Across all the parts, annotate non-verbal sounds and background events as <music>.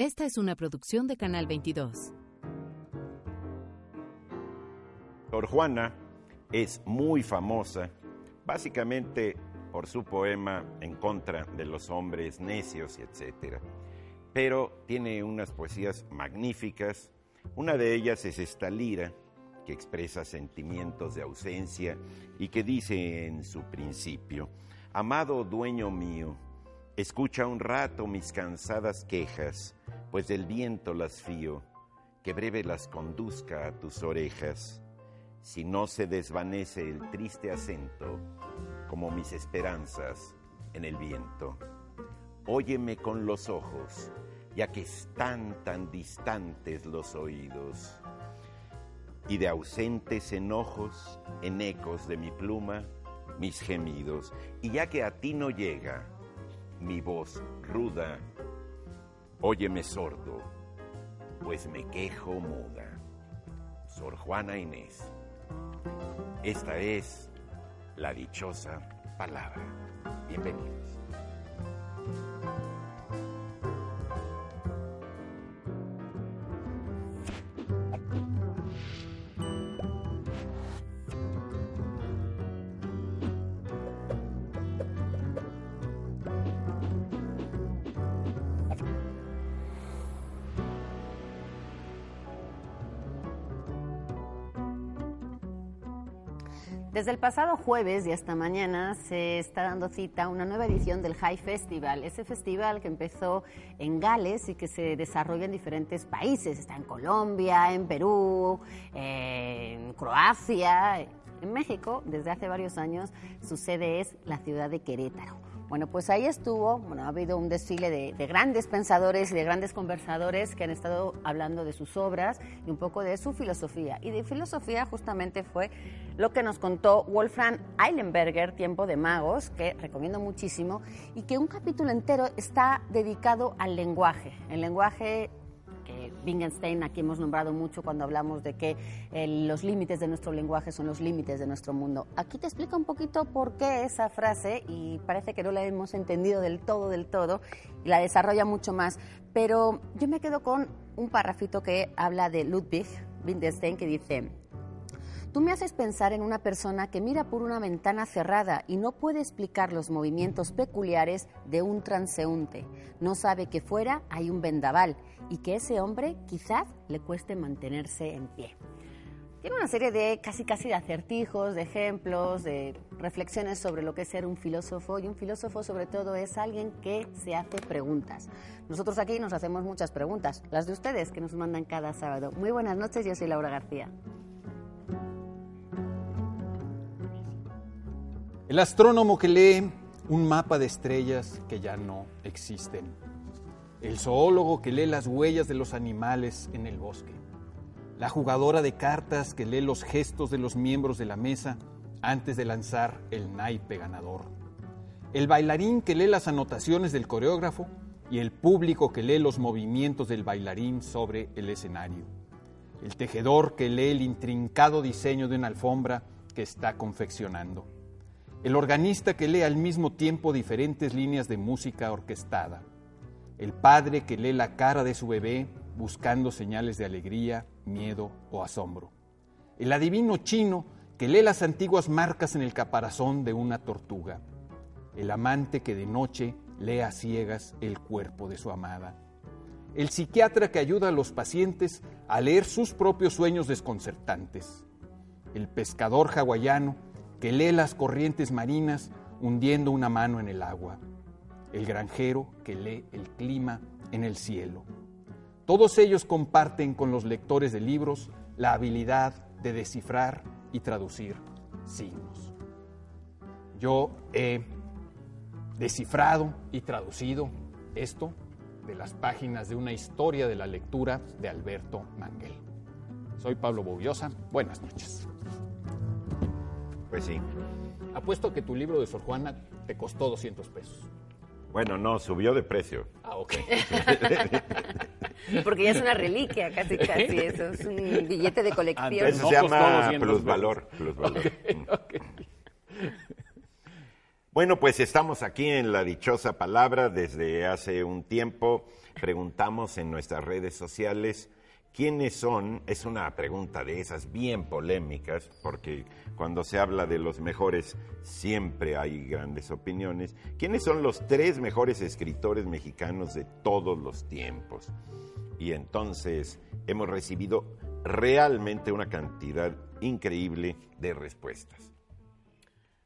Esta es una producción de Canal 22. Sor Juana es muy famosa, básicamente por su poema en contra de los hombres necios, etc. Pero tiene unas poesías magníficas. Una de ellas es esta lira, que expresa sentimientos de ausencia y que dice en su principio, Amado dueño mío, escucha un rato mis cansadas quejas, pues del viento las fío, que breve las conduzca a tus orejas, si no se desvanece el triste acento, como mis esperanzas en el viento. Óyeme con los ojos, ya que están tan distantes los oídos, y de ausentes enojos, en ecos de mi pluma, mis gemidos, y ya que a ti no llega mi voz ruda, óyeme sordo, pues me quejo muda. Sor Juana Inés. Esta es la dichosa palabra. Bienvenidos. Desde el pasado jueves y hasta mañana se está dando cita una nueva edición del High Festival, ese festival que empezó en Gales y que se desarrolla en diferentes países. Está en Colombia, en Perú, en Croacia, en México. Desde hace varios años su sede es la ciudad de Querétaro. Bueno, pues ahí estuvo, bueno, ha habido un desfile de, grandes pensadores y de grandes conversadores que han estado hablando de sus obras y un poco de su filosofía. Y de filosofía justamente fue lo que nos contó Wolfram Eilenberger, Tiempo de Magos, que recomiendo muchísimo, y que un capítulo entero está dedicado al lenguaje, el lenguaje Wittgenstein aquí hemos nombrado mucho cuando hablamos de que eh, los límites de nuestro lenguaje son los límites de nuestro mundo. Aquí te explica un poquito por qué esa frase y parece que no la hemos entendido del todo, del todo, y la desarrolla mucho más. Pero yo me quedo con un párrafito que habla de Ludwig Wittgenstein que dice, Tú me haces pensar en una persona que mira por una ventana cerrada y no puede explicar los movimientos peculiares de un transeúnte. No sabe que fuera hay un vendaval y que ese hombre quizás le cueste mantenerse en pie. Tiene una serie de casi casi de acertijos, de ejemplos, de reflexiones sobre lo que es ser un filósofo y un filósofo sobre todo es alguien que se hace preguntas. Nosotros aquí nos hacemos muchas preguntas, las de ustedes que nos mandan cada sábado. Muy buenas noches, yo soy Laura García. El astrónomo que lee un mapa de estrellas que ya no existen. El zoólogo que lee las huellas de los animales en el bosque, la jugadora de cartas que lee los gestos de los miembros de la mesa antes de lanzar el naipe ganador, el bailarín que lee las anotaciones del coreógrafo y el público que lee los movimientos del bailarín sobre el escenario, el tejedor que lee el intrincado diseño de una alfombra que está confeccionando, el organista que lee al mismo tiempo diferentes líneas de música orquestada, el padre que lee la cara de su bebé buscando señales de alegría, miedo o asombro, el adivino chino que lee las antiguas marcas en el caparazón de una tortuga, el amante que de noche lee a ciegas el cuerpo de su amada, el psiquiatra que ayuda a los pacientes a leer sus propios sueños desconcertantes, el pescador hawaiano que lee las corrientes marinas hundiendo una mano en el agua, el granjero que lee el clima en el cielo. Todos ellos comparten con los lectores de libros la habilidad de descifrar y traducir signos. Yo he descifrado y traducido esto de las páginas de una historia de la lectura de Alberto Manguel. Soy Pablo Bobiosa. Buenas noches. Pues sí. Apuesto que tu libro de Sor Juana te costó 200 pesos. Bueno, no, subió de precio. Ah, ok. <laughs> Porque ya es una reliquia, casi, casi. Eso es un billete de colección. Eso se llama plusvalor. plusvalor. Okay, <laughs> okay. Bueno, pues estamos aquí en la dichosa palabra desde hace un tiempo. Preguntamos en nuestras redes sociales quiénes son, es una pregunta de esas bien polémicas, porque cuando se habla de los mejores siempre hay grandes opiniones. ¿Quiénes son los tres mejores escritores mexicanos de todos los tiempos? Y entonces hemos recibido realmente una cantidad increíble de respuestas.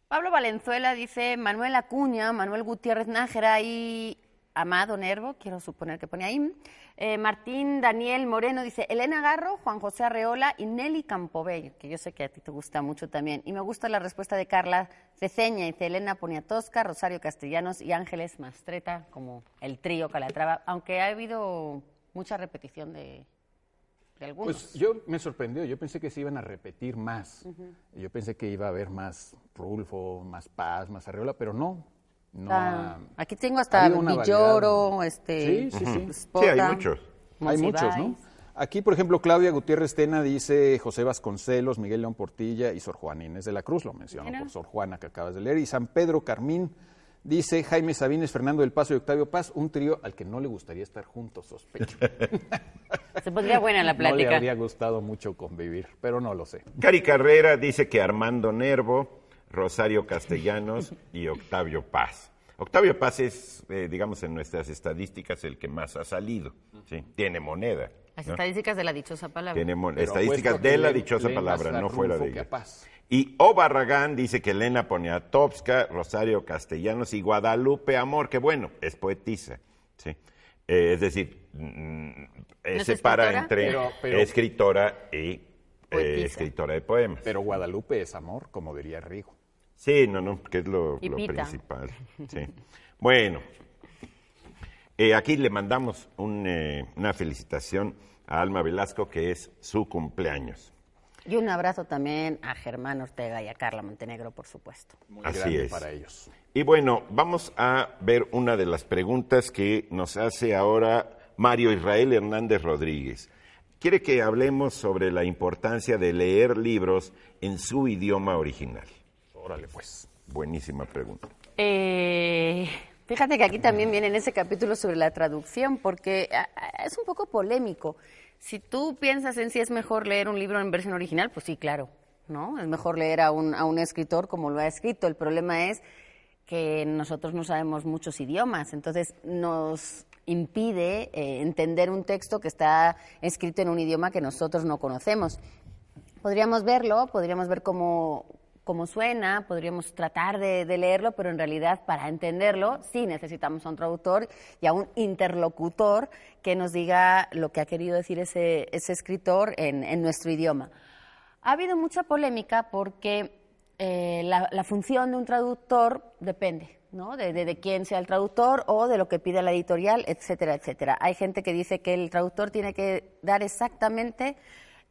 Pablo Valenzuela dice Manuel Acuña, Manuel Gutiérrez Nájera y Amado Nervo, quiero suponer que pone ahí. Eh, Martín Daniel Moreno dice Elena Garro, Juan José Arreola y Nelly Campobello, que yo sé que a ti te gusta mucho también. Y me gusta la respuesta de Carla Ceceña, dice Elena Poniatosca, Rosario Castellanos y Ángeles Mastreta, como el trío Calatrava, aunque ha habido mucha repetición de, de algunos. Pues yo me sorprendió, yo pensé que se iban a repetir más. Yo pensé que iba a haber más Rulfo, más Paz, más Arreola, pero no. No ha- aquí tengo ha hasta Villoro, este, Sí, sí, sí. Sí, Spota, hay muchos. Hay muchos, ¿no? Aquí, por ejemplo, Claudia Gutiérrez Tena dice José Vasconcelos, Miguel León Portilla y Sor Juana Inés de la Cruz, lo menciono por Sor Juana que acabas de leer. Y San Pedro Carmín dice Jaime Sabines, Fernando del Paso y Octavio Paz, un trío al que no le gustaría estar juntos, sospecho. <laughs> Se pondría buena la No le plática. habría gustado mucho convivir, pero no lo sé. Cari Carrera dice que Armando Nervo, Rosario Castellanos y Octavio Paz. Octavio Paz es, eh, digamos, en nuestras estadísticas el que más ha salido. ¿sí? Tiene moneda. Las ¿no? estadísticas de la dichosa palabra. Tiene estadísticas de la dichosa palabra, más a no fuera de ella. Paz. Y O Barragán dice que Elena Poniatowska, Rosario Castellanos y Guadalupe Amor, que bueno, es poetisa. ¿sí? Eh, es decir, mm, eh, es separa escritora? entre Pero- pero- escritora y eh, escritora de poemas. Pero Guadalupe es amor, como diría Rigo. Sí, no, no, que es lo, Y lo Pita. principal. Sí. Bueno, eh, aquí le mandamos un, eh, una felicitación a Alma Velasco, que es su cumpleaños. Y un abrazo también a Germán Ortega y a Carla Montenegro, por supuesto. Muy Así grande es. para ellos. Y bueno, vamos a ver una de las preguntas que nos hace ahora Mario Israel Hernández Rodríguez. Quiere que hablemos sobre la importancia de leer libros en su idioma original. Órale, pues. Buenísima pregunta. Eh, fíjate que aquí también viene en ese capítulo sobre la traducción, porque ah, ah, es un poco polémico. Si tú piensas en si es mejor leer un libro en versión original, pues sí, claro, ¿no? Es mejor leer a un, a un escritor como lo ha escrito. El problema es que nosotros no sabemos muchos idiomas, entonces nos impide eh, entender un texto que está escrito en un idioma que nosotros no conocemos. Podríamos verlo, podríamos ver cómo, cómo suena, podríamos tratar de, leerlo, pero en realidad para entenderlo sí necesitamos a un traductor y a un interlocutor que nos diga lo que ha querido decir ese, escritor en, nuestro idioma. Ha habido mucha polémica porque eh, la, función de un traductor depende, ¿no? De- de quién sea el traductor o de lo que pide la editorial, etcétera, etcétera. Hay gente que dice que el traductor tiene que dar exactamente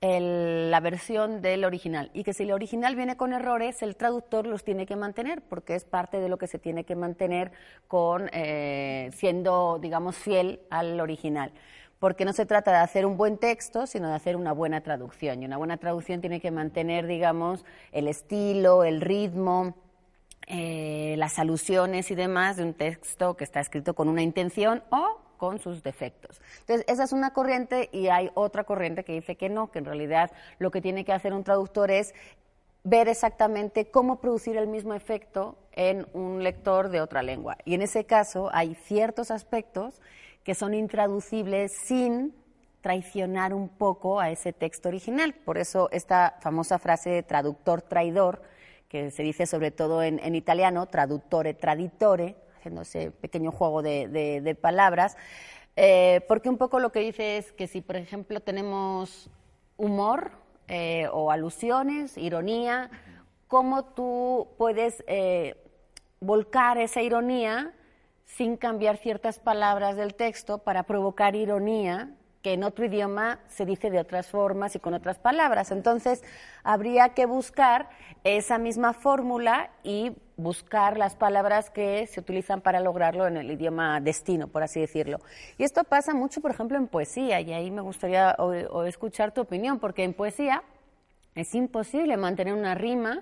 el- la versión del original y que si el original viene con errores, el traductor los tiene que mantener porque es parte de lo que se tiene que mantener con eh, siendo, digamos, fiel al original porque no se trata de hacer un buen texto, sino de hacer una buena traducción. Y una buena traducción tiene que mantener, digamos, el estilo, el ritmo, eh, las alusiones y demás de un texto que está escrito con una intención o con sus defectos. Entonces, esa es una corriente y hay otra corriente que dice que no, que en realidad lo que tiene que hacer un traductor es ver exactamente cómo producir el mismo efecto en un lector de otra lengua. Y en ese caso hay ciertos aspectos que son intraducibles sin traicionar un poco a ese texto original. Por eso esta famosa frase de traductor traidor, que se dice sobre todo en, en italiano, traduttore traditore, haciendo ese pequeño juego de, de- palabras, eh, porque un poco lo que dice es que si, por ejemplo, tenemos humor eh, o alusiones, ironía, cómo tú puedes eh, volcar esa ironía sin cambiar ciertas palabras del texto para provocar ironía que en otro idioma se dice de otras formas y con otras palabras. Entonces, habría que buscar esa misma fórmula y buscar las palabras que se utilizan para lograrlo en el idioma destino, por así decirlo. Y esto pasa mucho, por ejemplo, en poesía, y ahí me gustaría o- escuchar tu opinión, porque en poesía es imposible mantener una rima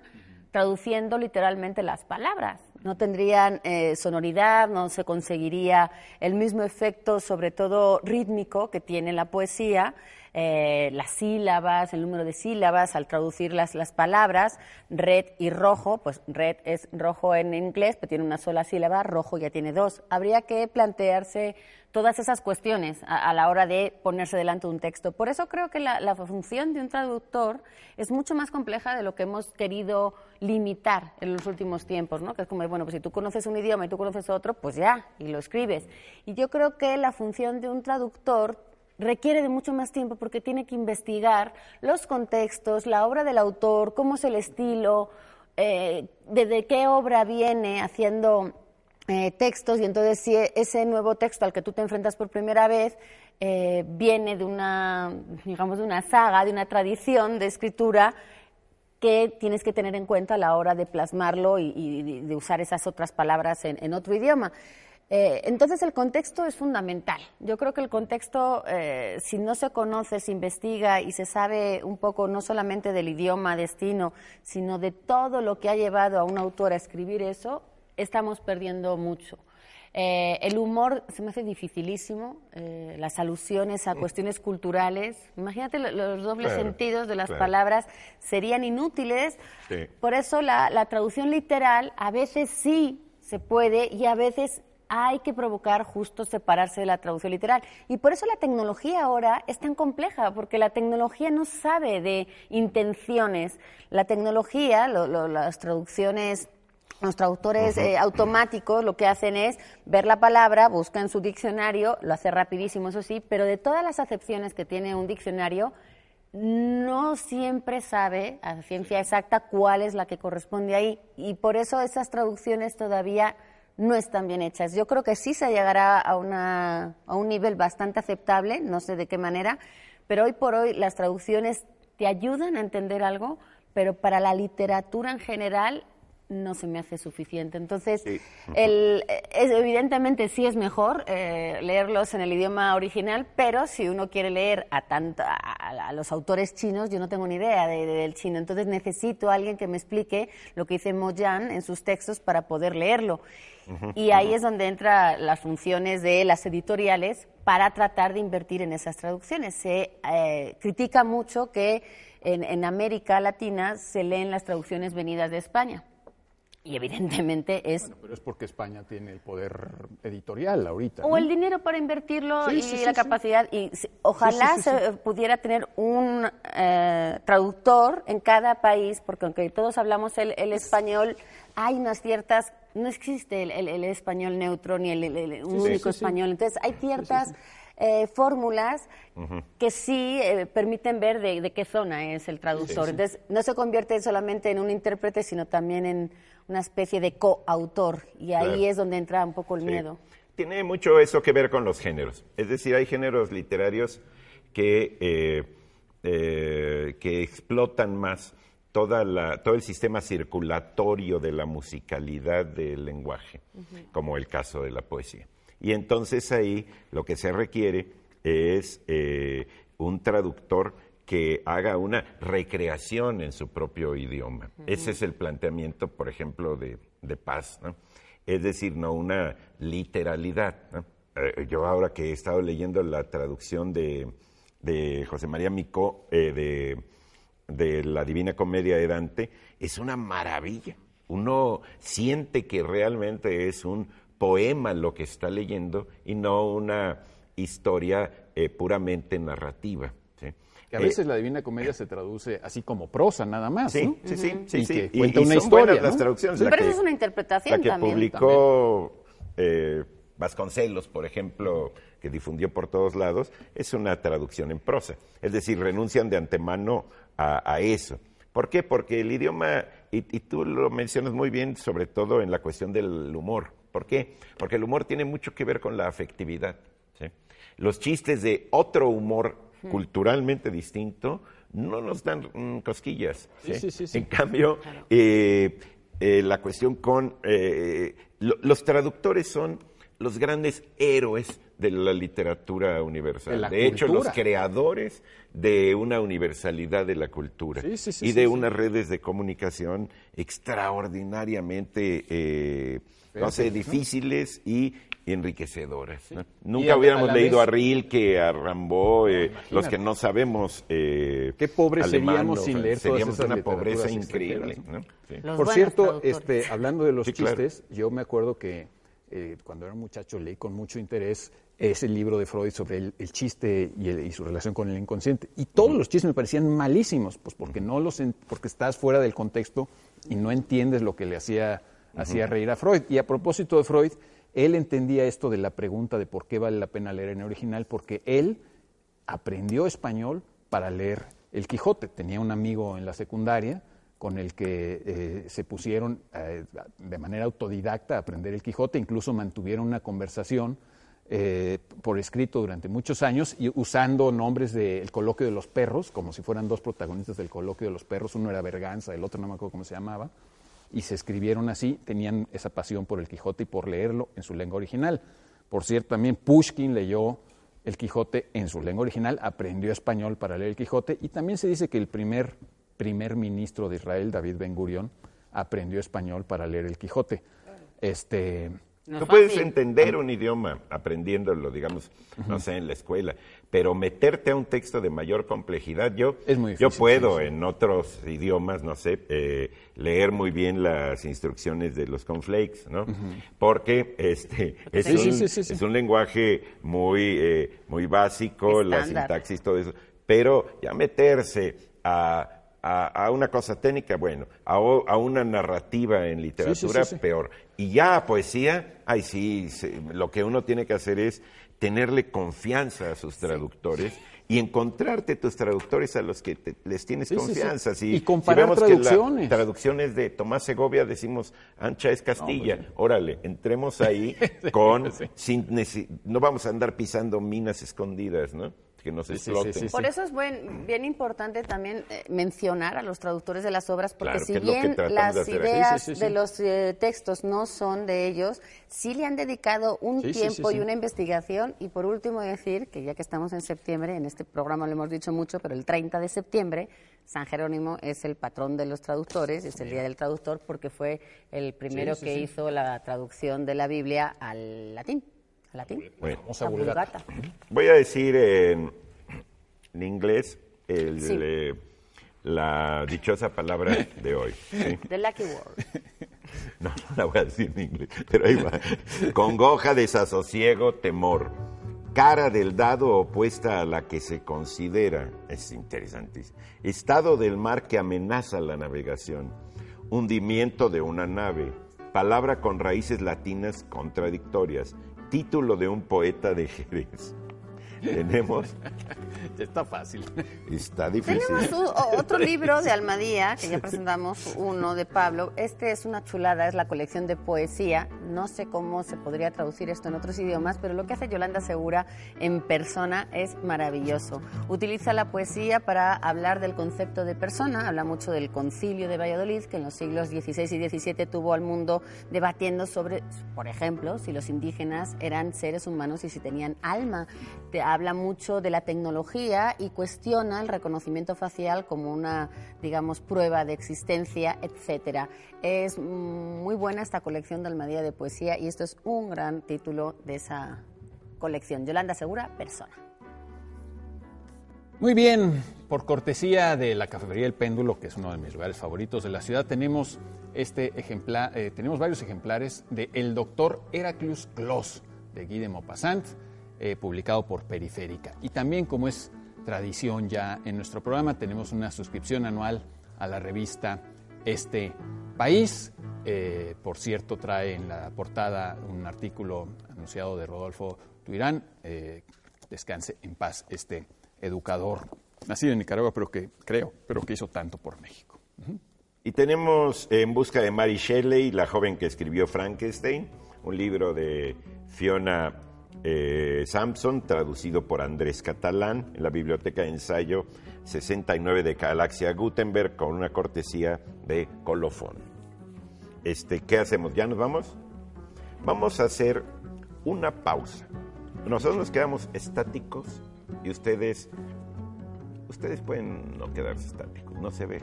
traduciendo literalmente las palabras. No tendrían eh, sonoridad, no se conseguiría el mismo efecto, sobre todo rítmico, que tiene la poesía. Eh, las sílabas, el número de sílabas, al traducir las, palabras, red y rojo, pues red es rojo en inglés, pero tiene una sola sílaba, rojo ya tiene dos. Habría que plantearse todas esas cuestiones a, la hora de ponerse delante de un texto. Por eso creo que la, la, función de un traductor es mucho más compleja de lo que hemos querido limitar en los últimos tiempos, ¿no? Que es como, bueno, pues si tú conoces un idioma y tú conoces otro, pues ya, y lo escribes. Y yo creo que la función de un traductor requiere de mucho más tiempo porque tiene que investigar los contextos, la obra del autor, cómo es el estilo, eh, de, qué obra viene haciendo eh, textos y entonces si ese nuevo texto al que tú te enfrentas por primera vez eh, viene de una, digamos, de una saga, de una tradición de escritura que tienes que tener en cuenta a la hora de plasmarlo y, de usar esas otras palabras en otro idioma. Eh, entonces el contexto es fundamental. Yo creo que el contexto, eh, si no se conoce, se investiga y se sabe un poco no solamente del idioma destino, sino de todo lo que ha llevado a un autor a escribir eso, estamos perdiendo mucho. Eh, el humor se me hace dificilísimo, las alusiones a cuestiones culturales. Imagínate los dobles sentidos de las palabras serían inútiles. Por eso la, la traducción literal a veces sí se puede y a veces hay que provocar justo separarse de la traducción literal. Y por eso la tecnología ahora es tan compleja, porque la tecnología no sabe de intenciones. La tecnología, las traducciones los traductores eh, automáticos lo que hacen es ver la palabra, buscan su diccionario, lo hace rapidísimo, eso sí, pero de todas las acepciones que tiene un diccionario, no siempre sabe a ciencia exacta cuál es la que corresponde ahí. Y por eso esas traducciones todavía no están bien hechas. Yo creo que sí se llegará a, una, a un nivel bastante aceptable, no sé de qué manera, pero hoy por hoy las traducciones te ayudan a entender algo, pero para la literatura en general no se me hace suficiente. Entonces, el, evidentemente sí es mejor eh, leerlos en el idioma original, pero si uno quiere leer a, tanto, a, los autores chinos, yo no tengo ni idea del chino. Entonces necesito a alguien que me explique lo que dice Moyan en sus textos para poder leerlo. Y ahí es donde entran las funciones de las editoriales para tratar de invertir en esas traducciones. Se eh, critica mucho que en, América Latina se leen las traducciones venidas de España. Y evidentemente <laughs> es... pero es porque España tiene el poder editorial ahorita. O el dinero para invertirlo y la capacidad. Y ojalá se pudiera tener un eh, traductor en cada país, porque aunque todos hablamos el, el español, hay unas ciertas no existe el, español neutro ni el, único español. Entonces, hay ciertas eh, fórmulas que sí eh, permiten ver de, qué zona es el traductor. Entonces, no se convierte solamente en un intérprete, sino también en una especie de coautor. Y ahí es donde entra un poco el miedo. Tiene mucho eso que ver con los géneros. Es decir, hay géneros literarios que, eh, que explotan más todo el sistema circulatorio de la musicalidad del lenguaje, como el caso de la poesía. Y entonces ahí lo que se requiere es eh, un traductor que haga una recreación en su propio idioma. Ese es el planteamiento, por ejemplo, de, Paz, Es decir, no una literalidad. Eh, yo ahora que he estado leyendo la traducción de, José María Micó, eh, de de la Divina Comedia de Dante es una maravilla. Uno siente que realmente es un poema lo que está leyendo y no una historia eh, puramente narrativa. Que a veces la Divina Comedia se traduce así como prosa nada más, sí, Sí, sí, sí, y cuenta una historia. las traducciones. Pero eso es una interpretación la que publicó eh, Vasconcelos, por ejemplo, que difundió por todos lados, es una traducción en prosa. Es decir, renuncian de antemano a, eso. ¿Por qué? Porque el idioma, y, tú lo mencionas muy bien, sobre todo en la cuestión del humor. ¿Por qué? Porque el humor tiene mucho que ver con la afectividad. Los chistes de otro humor culturalmente distinto no nos dan mm, cosquillas. en cambio, eh, eh, la cuestión con... Eh, los traductores son los grandes héroes de la literatura universal. De la hecho, los creadores de una universalidad de la cultura Sí, sí, sí, y sí, de sí. unas redes de comunicación extraordinariamente, eh, no sé, difíciles y enriquecedoras. ¿no? Nunca hubiéramos a leído vez- a Rilke, a Rimbaud, eh, los que no sabemos eh, Qué pobres alemán, seríamos sin leer todas seríamos esas una pobreza increíble. Por cierto, este, hablando de los Sí, claro. chistes, yo me acuerdo que eh, cuando era muchacho leí con mucho interés ese libro de Freud sobre el, el chiste y, el- y su relación con el inconsciente. Y todos los chistes me parecían malísimos, pues porque no los en- porque estás fuera del contexto y no entiendes lo que le hacía, hacía reír a Freud. Y a propósito de Freud, él entendía esto de la pregunta de por qué vale la pena leer en original, porque él aprendió español para leer El Quijote. Tenía un amigo en la secundaria con el que eh, se pusieron eh, de manera autodidacta a aprender El Quijote, incluso mantuvieron una conversación eh, por escrito durante muchos años y usando nombres del coloquio de los perros, como si fueran dos protagonistas del coloquio de los perros, uno era Berganza, el otro no me acuerdo cómo se llamaba, y se escribieron así, tenían esa pasión por el Quijote y por leerlo en su lengua original. Por cierto, también Pushkin leyó el Quijote en su lengua original, aprendió español para leer el Quijote y también se dice que el primer primer ministro de Israel, David Ben Gurion, aprendió español para leer el Quijote. Este, No puedes fácil. entender un idioma aprendiéndolo, digamos, no sé, en la escuela, pero meterte a un texto de mayor complejidad, yo, Es muy yo puedo sí, sí. en otros idiomas, no sé, eh, leer muy bien las instrucciones de los conflakes, ¿no? Porque este es, Sí, un, sí, sí, sí, sí. es un lenguaje muy, eh, muy básico, la sintaxis, todo eso, pero ya meterse a, a- a una cosa técnica, bueno, a, a una narrativa en literatura, sí, sí. peor. Y ya a poesía, ay sí, lo que uno tiene que hacer es tenerle confianza a sus traductores y encontrarte tus traductores a los que te- les tienes Sí, sí, sí. confianza. Si- Y si comparar vemos que la traducciones. traducciones de Tomás Segovia decimos, ancha es Castilla. Órale, entremos ahí <laughs> con, sin no vamos a andar pisando minas escondidas, ¿no? Que nos sí, sí, exploten. sí, Por eso es buen- bien importante también eh, mencionar a los traductores de las obras, porque Claro, si bien las de ideas Sí, sí, sí, de los eh, textos no son de ellos, sí le han dedicado un Sí, sí, tiempo sí, y sí. una investigación. Y por último decir que ya que estamos en septiembre, en este programa lo hemos dicho mucho, pero el 30 de septiembre, San Jerónimo es el patrón de los traductores, es el Día del Traductor, porque fue el primero sí, que sí. hizo la traducción de la Biblia al latín. ¿Al latín? Bueno, Vulgata. Vulgata. Voy a decir en, en inglés el, Sí. eh, la dichosa palabra de hoy. ¿sí? <laughs> The Lucky Word. No, no la voy a decir en inglés, pero ahí va. Congoja, desasosiego, temor. Cara del dado opuesta a la que se considera, es interesantísimo. Estado del mar que amenaza la navegación. Hundimiento de una nave. Palabra con raíces latinas contradictorias. Título de un poeta de Jerez. Tenemos, <laughs> está fácil. está difícil. Tenemos un- otro <laughs> libro de Almadía, que ya presentamos uno de Pablo. Este es una chulada, es la colección de poesía. No sé cómo se podría traducir esto en otros idiomas, pero lo que hace Yolanda Segura en persona es maravilloso. Utiliza la poesía para hablar del concepto de persona, habla mucho del concilio de Valladolid, que en los siglos XVI y XVII tuvo al mundo debatiendo sobre, por ejemplo, si los indígenas eran seres humanos y si tenían alma. Te habla mucho de la tecnología y cuestiona el reconocimiento facial como una, digamos, prueba de existencia, etcétera. Es muy buena esta colección de Almadía de poesía y esto es un gran título de esa colección. Yolanda Segura, persona. Muy bien, por cortesía de la Cafetería El Péndulo, que es uno de mis lugares favoritos de la ciudad, tenemos este ejemplar, eh, tenemos varios ejemplares de El Doctor Heraclus Clos de Guy de Maupassant, eh, publicado por Periférica. Y también, como es tradición ya en nuestro programa, tenemos una suscripción anual a la revista Este País. Eh, por cierto, trae en la portada un artículo anunciado de Rodolfo Tuirán. Eh, descanse en paz este educador, nacido en Nicaragua, pero que creo, pero que hizo tanto por México. Y tenemos En busca de Mary Shelley, la joven que escribió Frankenstein, un libro de Fiona eh, Sampson, traducido por Andrés Catalán, en la Biblioteca de Ensayo 69 de Galaxia Gutenberg, con una cortesía de Colofón. Este, ¿Qué hacemos? ¿Ya nos vamos? Vamos a hacer una pausa. Nosotros nos quedamos estáticos y ustedes, ustedes pueden no quedarse estáticos, no se ve.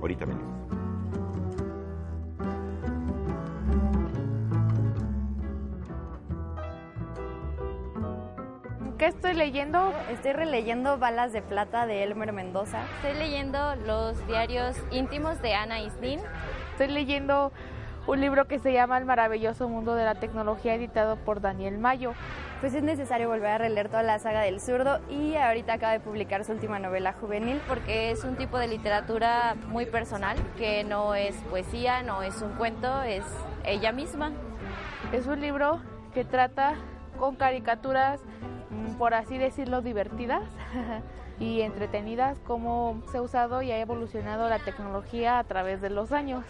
Ahorita venimos. ¿Qué estoy leyendo? Estoy releyendo Balas de Plata de Elmer Mendoza. Estoy leyendo los diarios íntimos de Ana Isnin. Estoy leyendo un libro que se llama El maravilloso mundo de la tecnología editado por Daniel Mayo. Pues es necesario volver a releer toda la saga del zurdo y ahorita acaba de publicar su última novela juvenil porque es un tipo de literatura muy personal, que no es poesía, no es un cuento, es ella misma. Es un libro que trata con caricaturas por así decirlo, divertidas <laughs> y entretenidas, cómo se ha usado y ha evolucionado la tecnología a través de los años.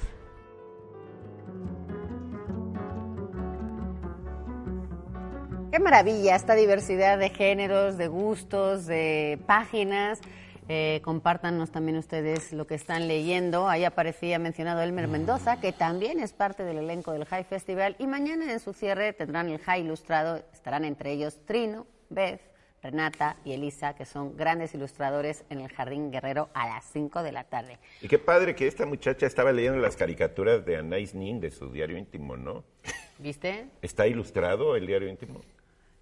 Qué maravilla esta diversidad de géneros, de gustos, de páginas. Eh, compártanos también ustedes lo que están leyendo. Ahí aparecía mencionado Elmer Mendoza, que también es parte del elenco del High Festival. Y mañana en su cierre tendrán el High Ilustrado. Estarán entre ellos Trino, Beth, Renata y Elisa, que son grandes ilustradores en el Jardín Guerrero a las 5 de la tarde. Y qué padre que esta muchacha estaba leyendo las caricaturas de Anais Nin de su diario íntimo, ¿no? ¿Viste? ¿Está ilustrado el diario íntimo?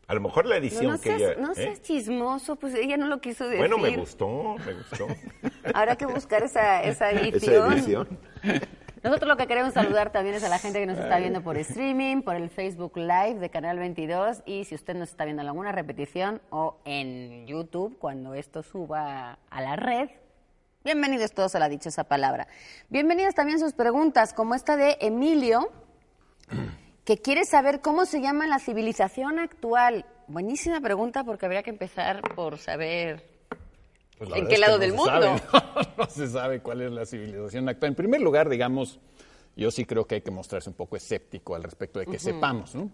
A lo mejor la edición no que seas, ella... No ¿eh? seas chismoso, pues ella no lo quiso decir. Bueno, me gustó, me gustó. <laughs> Habrá que buscar esa, esa <laughs> Esa edición. <laughs> Nosotros lo que queremos saludar también es a la gente que nos está viendo por streaming, por el Facebook Live de Canal 22 y si usted nos está viendo en alguna repetición o en YouTube cuando esto suba a la red. Bienvenidos todos a la dichosa palabra. Bienvenidas también sus preguntas, como esta de Emilio, que quiere saber cómo se llama la civilización actual. Buenísima pregunta porque habría que empezar por saber Pues la ¿En qué lado no del se mundo? <laughs> sabe, no se sabe cuál es la civilización actual. En primer lugar, digamos, yo sí creo que hay que mostrarse un poco escéptico al respecto de que sepamos, ¿no?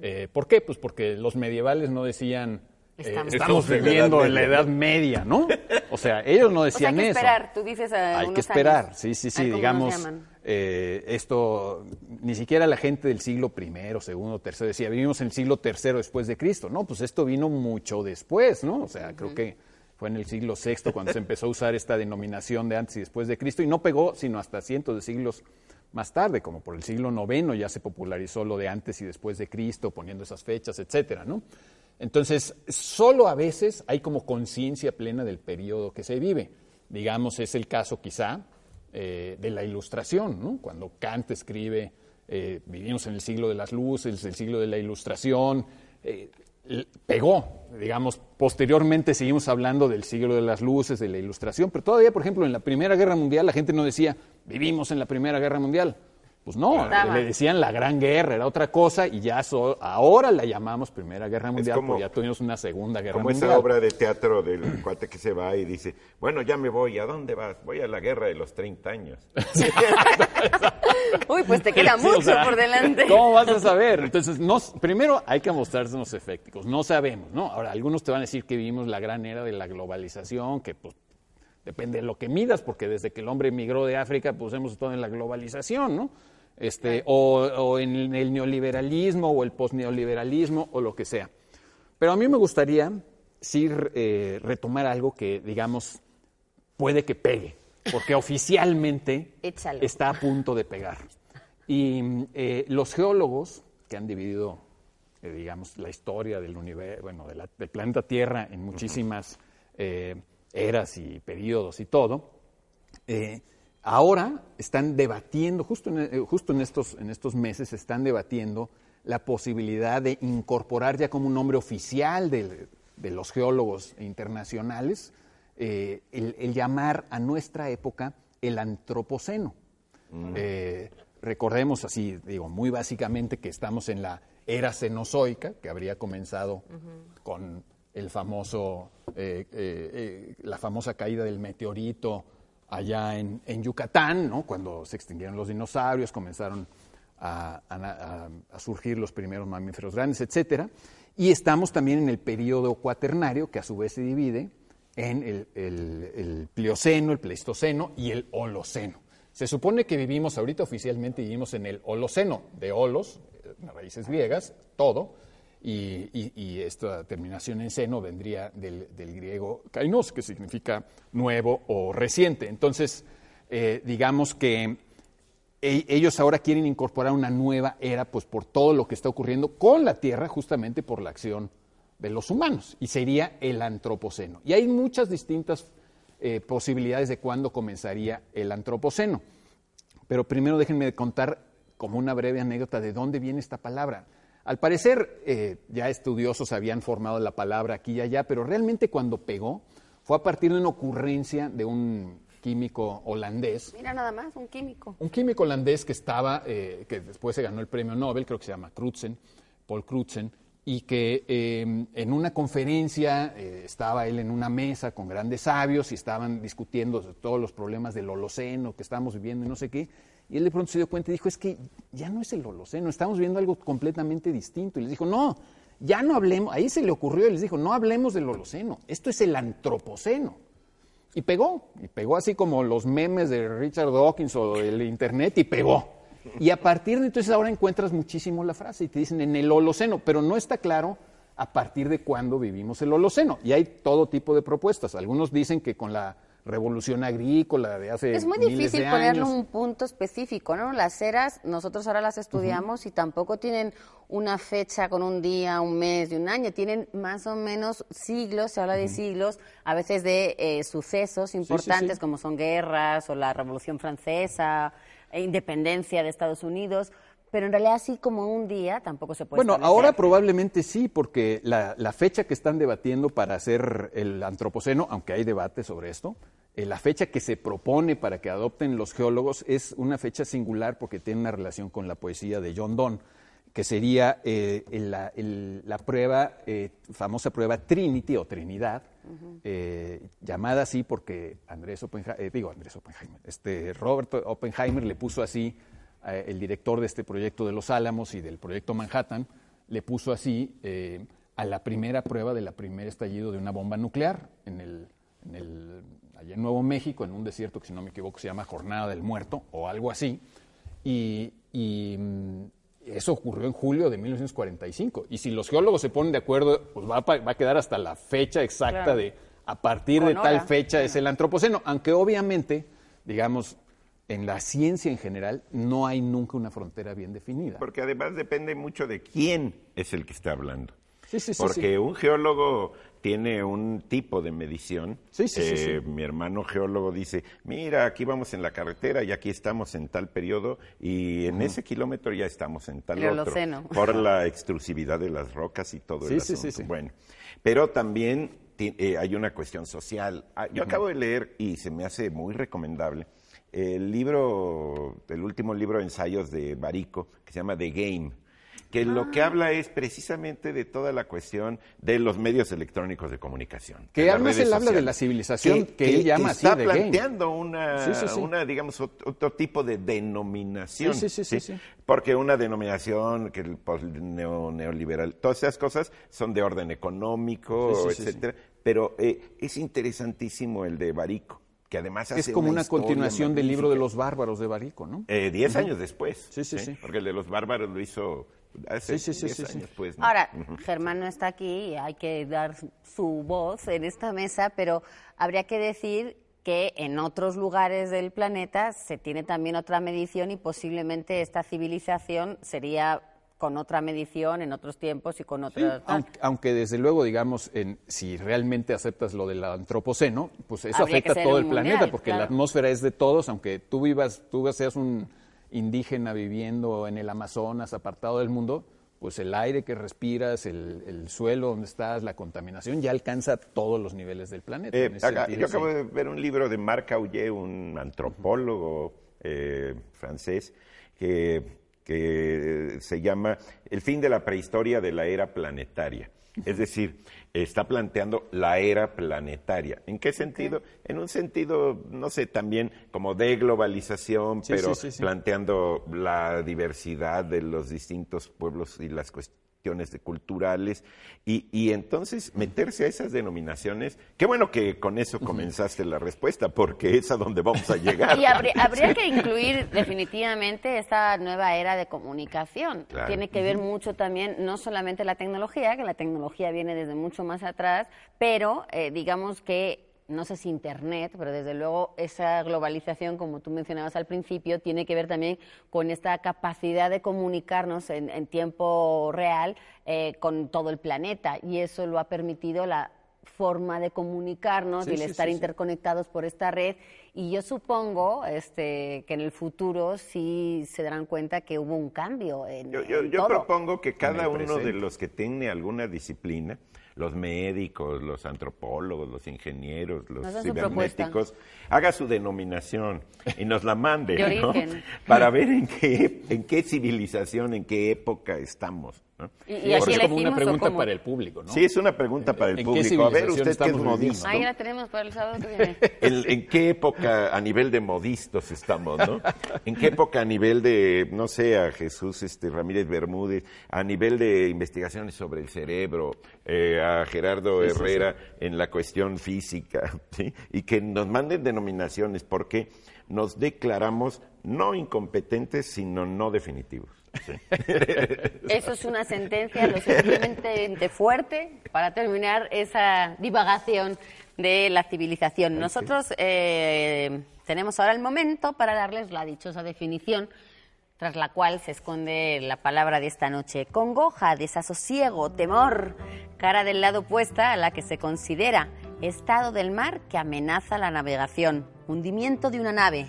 Eh, ¿Por qué? Pues porque los medievales no decían eh, Estamos- viviendo en la. Edad Media, ¿no? O sea, ellos no <laughs> sea, decían hay que eso. esperar, tú dices a Hay unos que esperar, años. sí, sí, sí, ¿cómo nos digamos, eh, esto, ni siquiera la gente del siglo I, segundo, tercero decía, vivimos en el siglo III después de Cristo, no, pues esto vino mucho después, ¿no? O sea, creo que fue en el siglo VI cuando se empezó a usar esta denominación de antes y después de Cristo y no pegó sino hasta cientos de siglos más tarde, como por el siglo IX ya se popularizó lo de antes y después de Cristo, poniendo esas fechas, etcétera. Entonces, solo a veces hay como conciencia plena del periodo que se vive. Digamos, es el caso quizá eh, de la ilustración, ¿no? Cuando Kant escribe, eh, vivimos en el siglo de las luces, el siglo de la ilustración, eh, pegó, digamos, posteriormente seguimos hablando del siglo de las luces, de la ilustración, pero todavía, por ejemplo, en la Primera Guerra Mundial la gente no decía, vivimos en la Primera Guerra Mundial. Pues no, Estaba. le decían la Gran Guerra, era otra cosa, y ya so- ahora la llamamos Primera Guerra Mundial, como- porque ya tuvimos una Segunda Guerra Como Mundial. esa obra de teatro del cuate que se va y dice, bueno, ya me voy, ¿a dónde vas? Voy a la guerra de los 30 años. <laughs> <laughs> Uy, pues te queda o mucho sea, por delante. ¿Cómo vas a saber? Entonces, no, primero hay que mostrarnos efectivos. No sabemos, ¿no? Ahora, algunos te van a decir que vivimos la gran era de la globalización, que pues depende de lo que midas, porque desde que el hombre emigró de África, pues hemos estado en la globalización, ¿no? Este, o, o en el neoliberalismo, o el posneoliberalismo, o lo que sea. Pero a mí me gustaría sí eh, retomar algo que, digamos, puede que pegue, porque oficialmente Échalo. está a punto de pegar. Y eh, los geólogos que han dividido, eh, digamos, la historia del universo, bueno, de la- del planeta Tierra en muchísimas eh, eras y periodos y todo, eh, ahora están debatiendo, justo, en, justo en, estos, en estos meses, están debatiendo la posibilidad de incorporar ya como un nombre oficial de, de los geólogos internacionales eh, el, el llamar a nuestra época el antropoceno. Eh, recordemos así, digo, muy básicamente que estamos en la era cenozoica, que habría comenzado con el famoso, eh, eh, eh, la famosa caída del meteorito allá en, en Yucatán, ¿no? cuando se extinguieron los dinosaurios, comenzaron a, a- a- a surgir los primeros mamíferos grandes, etcétera. Y estamos también en el periodo cuaternario, que a su vez se divide en el, el- Plioceno, el Pleistoceno y el Holoceno. Se supone que vivimos, ahorita oficialmente vivimos en el Holoceno, de holos, eh, raíces griegas, todo, y, esta terminación en seno vendría del, griego kainos, que significa nuevo o reciente. Entonces, eh, digamos que e, ellos ahora quieren incorporar una nueva era, pues por todo lo que está ocurriendo con la Tierra, justamente por la acción de los humanos, y sería el antropoceno. Y hay muchas distintas eh, posibilidades de cuándo comenzaría el antropoceno. Pero primero déjenme contar como una breve anécdota de dónde viene esta palabra. Al parecer, eh, ya estudiosos habían formado la palabra aquí y allá, pero realmente cuando pegó fue a partir de una ocurrencia de un químico holandés. Mira nada más, un químico. Un químico holandés que estaba, eh, que después se ganó el premio Nobel, creo que se llama Crutzen, Paul Crutzen, y que eh, en una conferencia estaba él en una mesa con grandes sabios y estaban discutiendo todos los problemas del Holoceno que estamos viviendo y no sé qué, y él de pronto se dio cuenta y dijo, es que ya no es el Holoceno, estamos viendo algo completamente distinto. Y les dijo, no, ya no hablemos, ahí se le ocurrió y les dijo, no hablemos del Holoceno, esto es el Antropoceno. Y pegó, y pegó así como los memes de Richard Dawkins o del Internet, y pegó. Y a partir de entonces ahora encuentras muchísimo la frase y te dicen en el Holoceno, pero no está claro a partir de cuándo vivimos el Holoceno. Y hay todo tipo de propuestas. Algunos dicen que con la revolución agrícola de hace Es muy difícil ponerle un punto específico, ¿no? Las eras, nosotros ahora las estudiamos y tampoco tienen una fecha con un día, un mes y un año, tienen más o menos siglos, se habla de siglos, a veces de eh, sucesos importantes como son guerras o la Revolución Francesa, independencia de Estados Unidos, pero en realidad así como un día tampoco se puede. Bueno, ahora probablemente sí, porque la, fecha que están debatiendo para hacer el antropoceno, aunque hay debate sobre esto, eh, la fecha que se propone para que adopten los geólogos es una fecha singular porque tiene una relación con la poesía de John Donne, que sería eh, la, prueba, eh, famosa prueba Trinity o Trinidad, llamada así porque Andrés Oppenheimer, digo Andrés Oppenheimer, este Robert Oppenheimer le puso así el director de este proyecto de Los Álamos y del proyecto Manhattan, le puso así eh, a la primera prueba del primer estallido de una bomba nuclear en el, en el, allá en Nuevo México, en un desierto que si no me equivoco se llama Jornada del Muerto o algo así. Y, mm, eso ocurrió en julio de 1945. Y si los geólogos se ponen de acuerdo, pues va a, va a quedar hasta la fecha exacta de a partir de tal fecha es el antropoceno. Aunque obviamente, digamos, en la ciencia en general no hay nunca una frontera bien definida. Porque además depende mucho de quién es el que está hablando. Sí, sí, sí, Porque un geólogo tiene un tipo de medición. Sí, sí, sí, eh, Mi hermano geólogo dice, mira, aquí vamos en la carretera y aquí estamos en tal periodo y en ese kilómetro ya estamos en tal otro. Por <laughs> la extrusividad de las rocas y todo el asunto. Sí, sí, Bueno, pero también eh, hay una cuestión social. Ah, yo acabo de leer y se me hace muy recomendable el libro, el último libro de ensayos de Barico, que se llama The Game, que lo que ah. habla es precisamente de toda la cuestión de los medios electrónicos de comunicación. Que además él habla de la civilización que, él llama está planteando Una, una, digamos, otro tipo de denominación. Sí, sí, sí. Porque una denominación que el neoliberal, todas esas cosas son de orden económico, etcétera. Pero eh, es interesantísimo el de Barico que además Es como una, continuación del libro de los bárbaros de Barico, ¿no? Eh, diez años después. Sí, sí, sí. Porque el de los bárbaros lo hizo hace sí, sí, años después. Ahora, Germán no está aquí y hay que dar su voz en esta mesa, pero habría que decir que en otros lugares del planeta se tiene también otra medición y posiblemente esta civilización sería con otra medición en otros tiempos y con otras... aunque, desde luego, digamos, en, si realmente aceptas lo del antropoceno, pues eso afecta a todo el planeta, porque la atmósfera es de todos, aunque tú vivas, tú seas un indígena viviendo en el Amazonas, apartado del mundo, pues el aire que respiras, el, suelo donde estás, la contaminación, ya alcanza todos los niveles del planeta. Eh, yo acabo de ver un libro de Marc Aullier, un antropólogo eh, francés, que que se llama El fin de la prehistoria de la era planetaria. Es decir, está planteando la era planetaria. ¿En qué sentido? En un sentido, no sé, también como de globalización, pero planteando la diversidad de los distintos pueblos y las cuestiones de culturales y, y, entonces meterse a esas denominaciones. Qué bueno que con eso comenzaste la respuesta, porque es a donde vamos a <laughs> llegar. y habría, habría que incluir definitivamente esta nueva era de comunicación. Claro. Tiene que ver mucho también, no solamente la tecnología, que la tecnología viene desde mucho más atrás, pero eh, digamos que no sé si Internet, pero desde luego esa globalización, como tú mencionabas al principio, tiene que ver también con esta capacidad de comunicarnos en, en tiempo real eh, con todo el planeta. Y eso lo ha permitido la forma de comunicarnos Sí, y el sí, estar sí, sí. interconectados por esta red. Y yo supongo este, que en el futuro sí se darán cuenta que hubo un cambio en, Yo, yo- en yo todo. propongo que cada uno de los que tiene alguna disciplina, los médicos, los antropólogos, los ingenieros, los cibernéticos, haga su denominación y nos la mande, De ¿no? Para ver en qué, en qué civilización, en qué época estamos. ¿No? Y, y es como una elegimos, ¿o pregunta cómo? para el público, ¿no? Sí, es una pregunta para el ¿En qué público. A ver, usted que es modisto. Ahí la tenemos para el sábado que viene. <laughs> ¿En, en qué época a nivel de modistos estamos, no? ¿En qué época a nivel de, no sé, a Jesús este, Ramírez Bermúdez, a nivel de investigaciones sobre el cerebro, eh, a Gerardo Herrera en la cuestión física, <laughs> ¿sí? Y que nos manden denominaciones porque nos declaramos no incompetentes, sino no definitivos. ¿Sí? <laughs> Eso es una sentencia lo suficientemente fuerte para terminar esa divagación de la civilización. Nosotros eh, tenemos ahora el momento para darles la dichosa definición tras la cual se esconde la palabra de esta noche. Congoja, desasosiego, temor, cara del lado opuesta a la que se considera estado del mar que amenaza la navegación, hundimiento de una nave.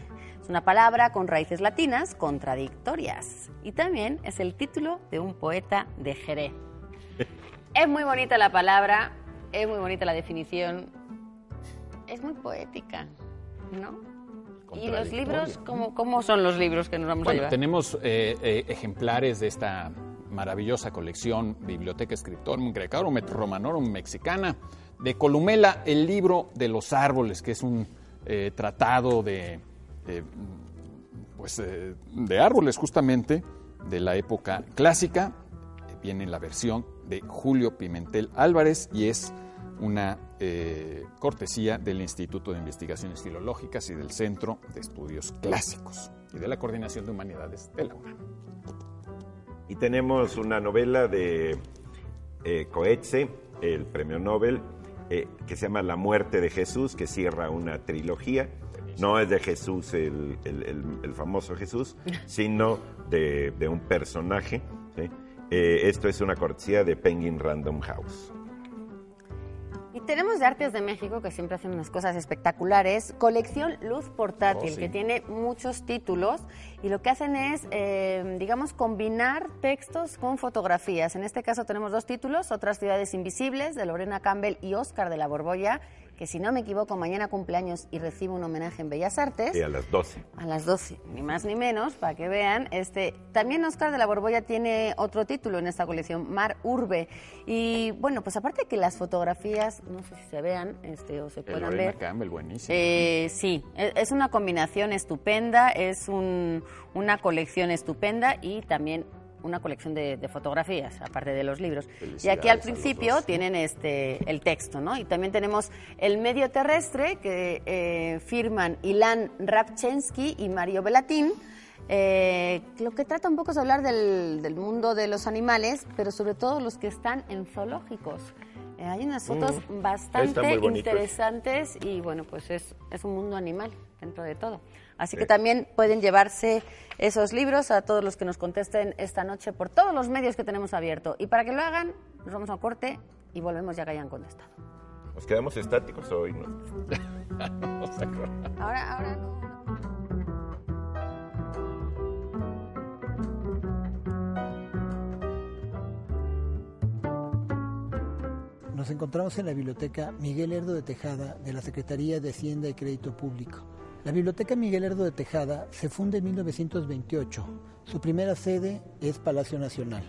Una palabra con raíces latinas contradictorias y también es el título de un poeta de Jerez. Es muy bonita la palabra, es muy bonita la definición, es muy poética, ¿no? ¿Y los libros? ¿Cómo, cómo son los libros que nos vamos a Bueno, llevar? tenemos eh, eh, ejemplares de esta maravillosa colección Biblioteca Scriptorum Grecarum et Romanorum Mexicana de Columela, el libro de los árboles, que es un eh, tratado de, eh, pues, eh, de árboles justamente de la época clásica. Viene en la versión de Julio Pimentel Álvarez y es una eh, cortesía del Instituto de Investigaciones Filológicas y del Centro de Estudios Clásicos y de la Coordinación de Humanidades de la UNAM. Y tenemos una novela de eh, Coetze, el premio Nobel, que se llama La muerte de Jesús, que cierra una trilogía. No es de Jesús, el, el- el- el famoso Jesús, <laughs> sino de, de un personaje. ¿sí? Eh, esto es una cortesía de Penguin Random House. Y tenemos de Artes de México, que siempre hacen unas cosas espectaculares, colección Luz Portátil, Oh, sí. que tiene muchos títulos y lo que hacen es, eh, digamos, combinar textos con fotografías. En este caso tenemos dos títulos, Otras ciudades invisibles, de Lorena Campbell y Oscar de la Borbolla, que si no me equivoco, mañana cumpleaños y recibe un homenaje en Bellas Artes. Y a las 12. A las 12, ni más ni menos, para que vean. Este, también Oscar de la Borbolla tiene otro título en esta colección, Mar Urbe. Y bueno, pues aparte que las fotografías, no sé si se vean este, o se puedan ver. Campbell, buenísimo. Eh, sí, e- es una combinación estupenda, es un- una colección estupenda y también una colección de, de fotografías, aparte de los libros. Y aquí al principio tienen este el texto, ¿no? Y también tenemos El medio terrestre que eh, firman Ilan Rapchensky y Mario Belatín. eh, lo que trata un poco es hablar del, del mundo de los animales, pero sobre todo los que están en zoológicos. Eh, hay unas fotos Están bastante interesantes y bueno, pues es, es un mundo animal dentro de todo. Así que también pueden llevarse esos libros a todos los que nos contesten esta noche por todos los medios que tenemos abierto. Y para que lo hagan, nos vamos a corte y volvemos ya que hayan contestado. ¿Nos quedamos estáticos hoy? ¿no? <laughs> Ahora, ahora no. Nos encontramos en la biblioteca Miguel Herdo de Tejada de la Secretaría de Hacienda y Crédito Público. La biblioteca Miguel Herdo de Tejada se funda en 1928. Su primera sede es Palacio Nacional.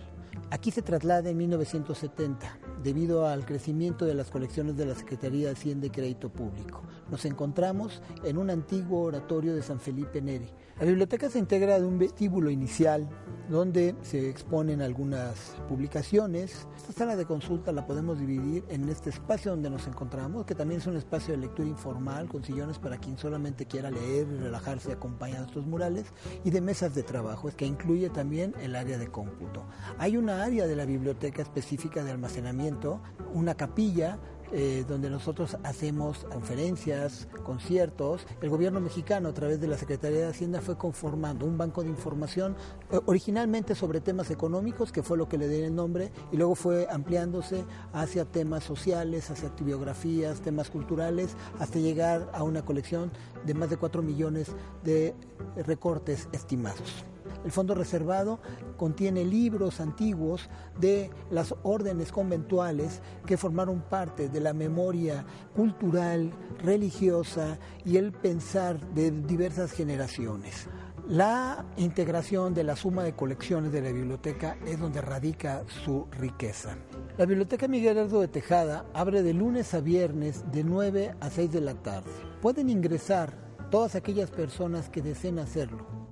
Aquí se traslada en 1970. debido al crecimiento de las colecciones de la Secretaría de Hacienda y Crédito Público. Nos encontramos en un antiguo oratorio de San Felipe Neri. La biblioteca se integra de un vestíbulo inicial donde se exponen algunas publicaciones. Esta sala de consulta la podemos dividir en este espacio donde nos encontramos, que también es un espacio de lectura informal con sillones para quien solamente quiera leer y relajarse acompañado de estos murales y de mesas de trabajo, que incluye también el área de cómputo. Hay una área de la biblioteca específica de almacenamiento, una capilla eh, donde nosotros hacemos conferencias, conciertos. El gobierno mexicano, a través de la Secretaría de Hacienda, fue conformando un banco de información eh, originalmente sobre temas económicos, que fue lo que le dio el nombre, y luego fue ampliándose hacia temas sociales, hacia biografías, temas culturales, hasta llegar a una colección de más de 4 millones de recortes estimados. El fondo reservado contiene libros antiguos de las órdenes conventuales que formaron parte de la memoria cultural, religiosa y el pensar de diversas generaciones. La integración de la suma de colecciones de la biblioteca es donde radica su riqueza. La Biblioteca Miguel Herdo de Tejada abre de lunes a viernes de 9 a 6 de la tarde. Pueden ingresar todas aquellas personas que deseen hacerlo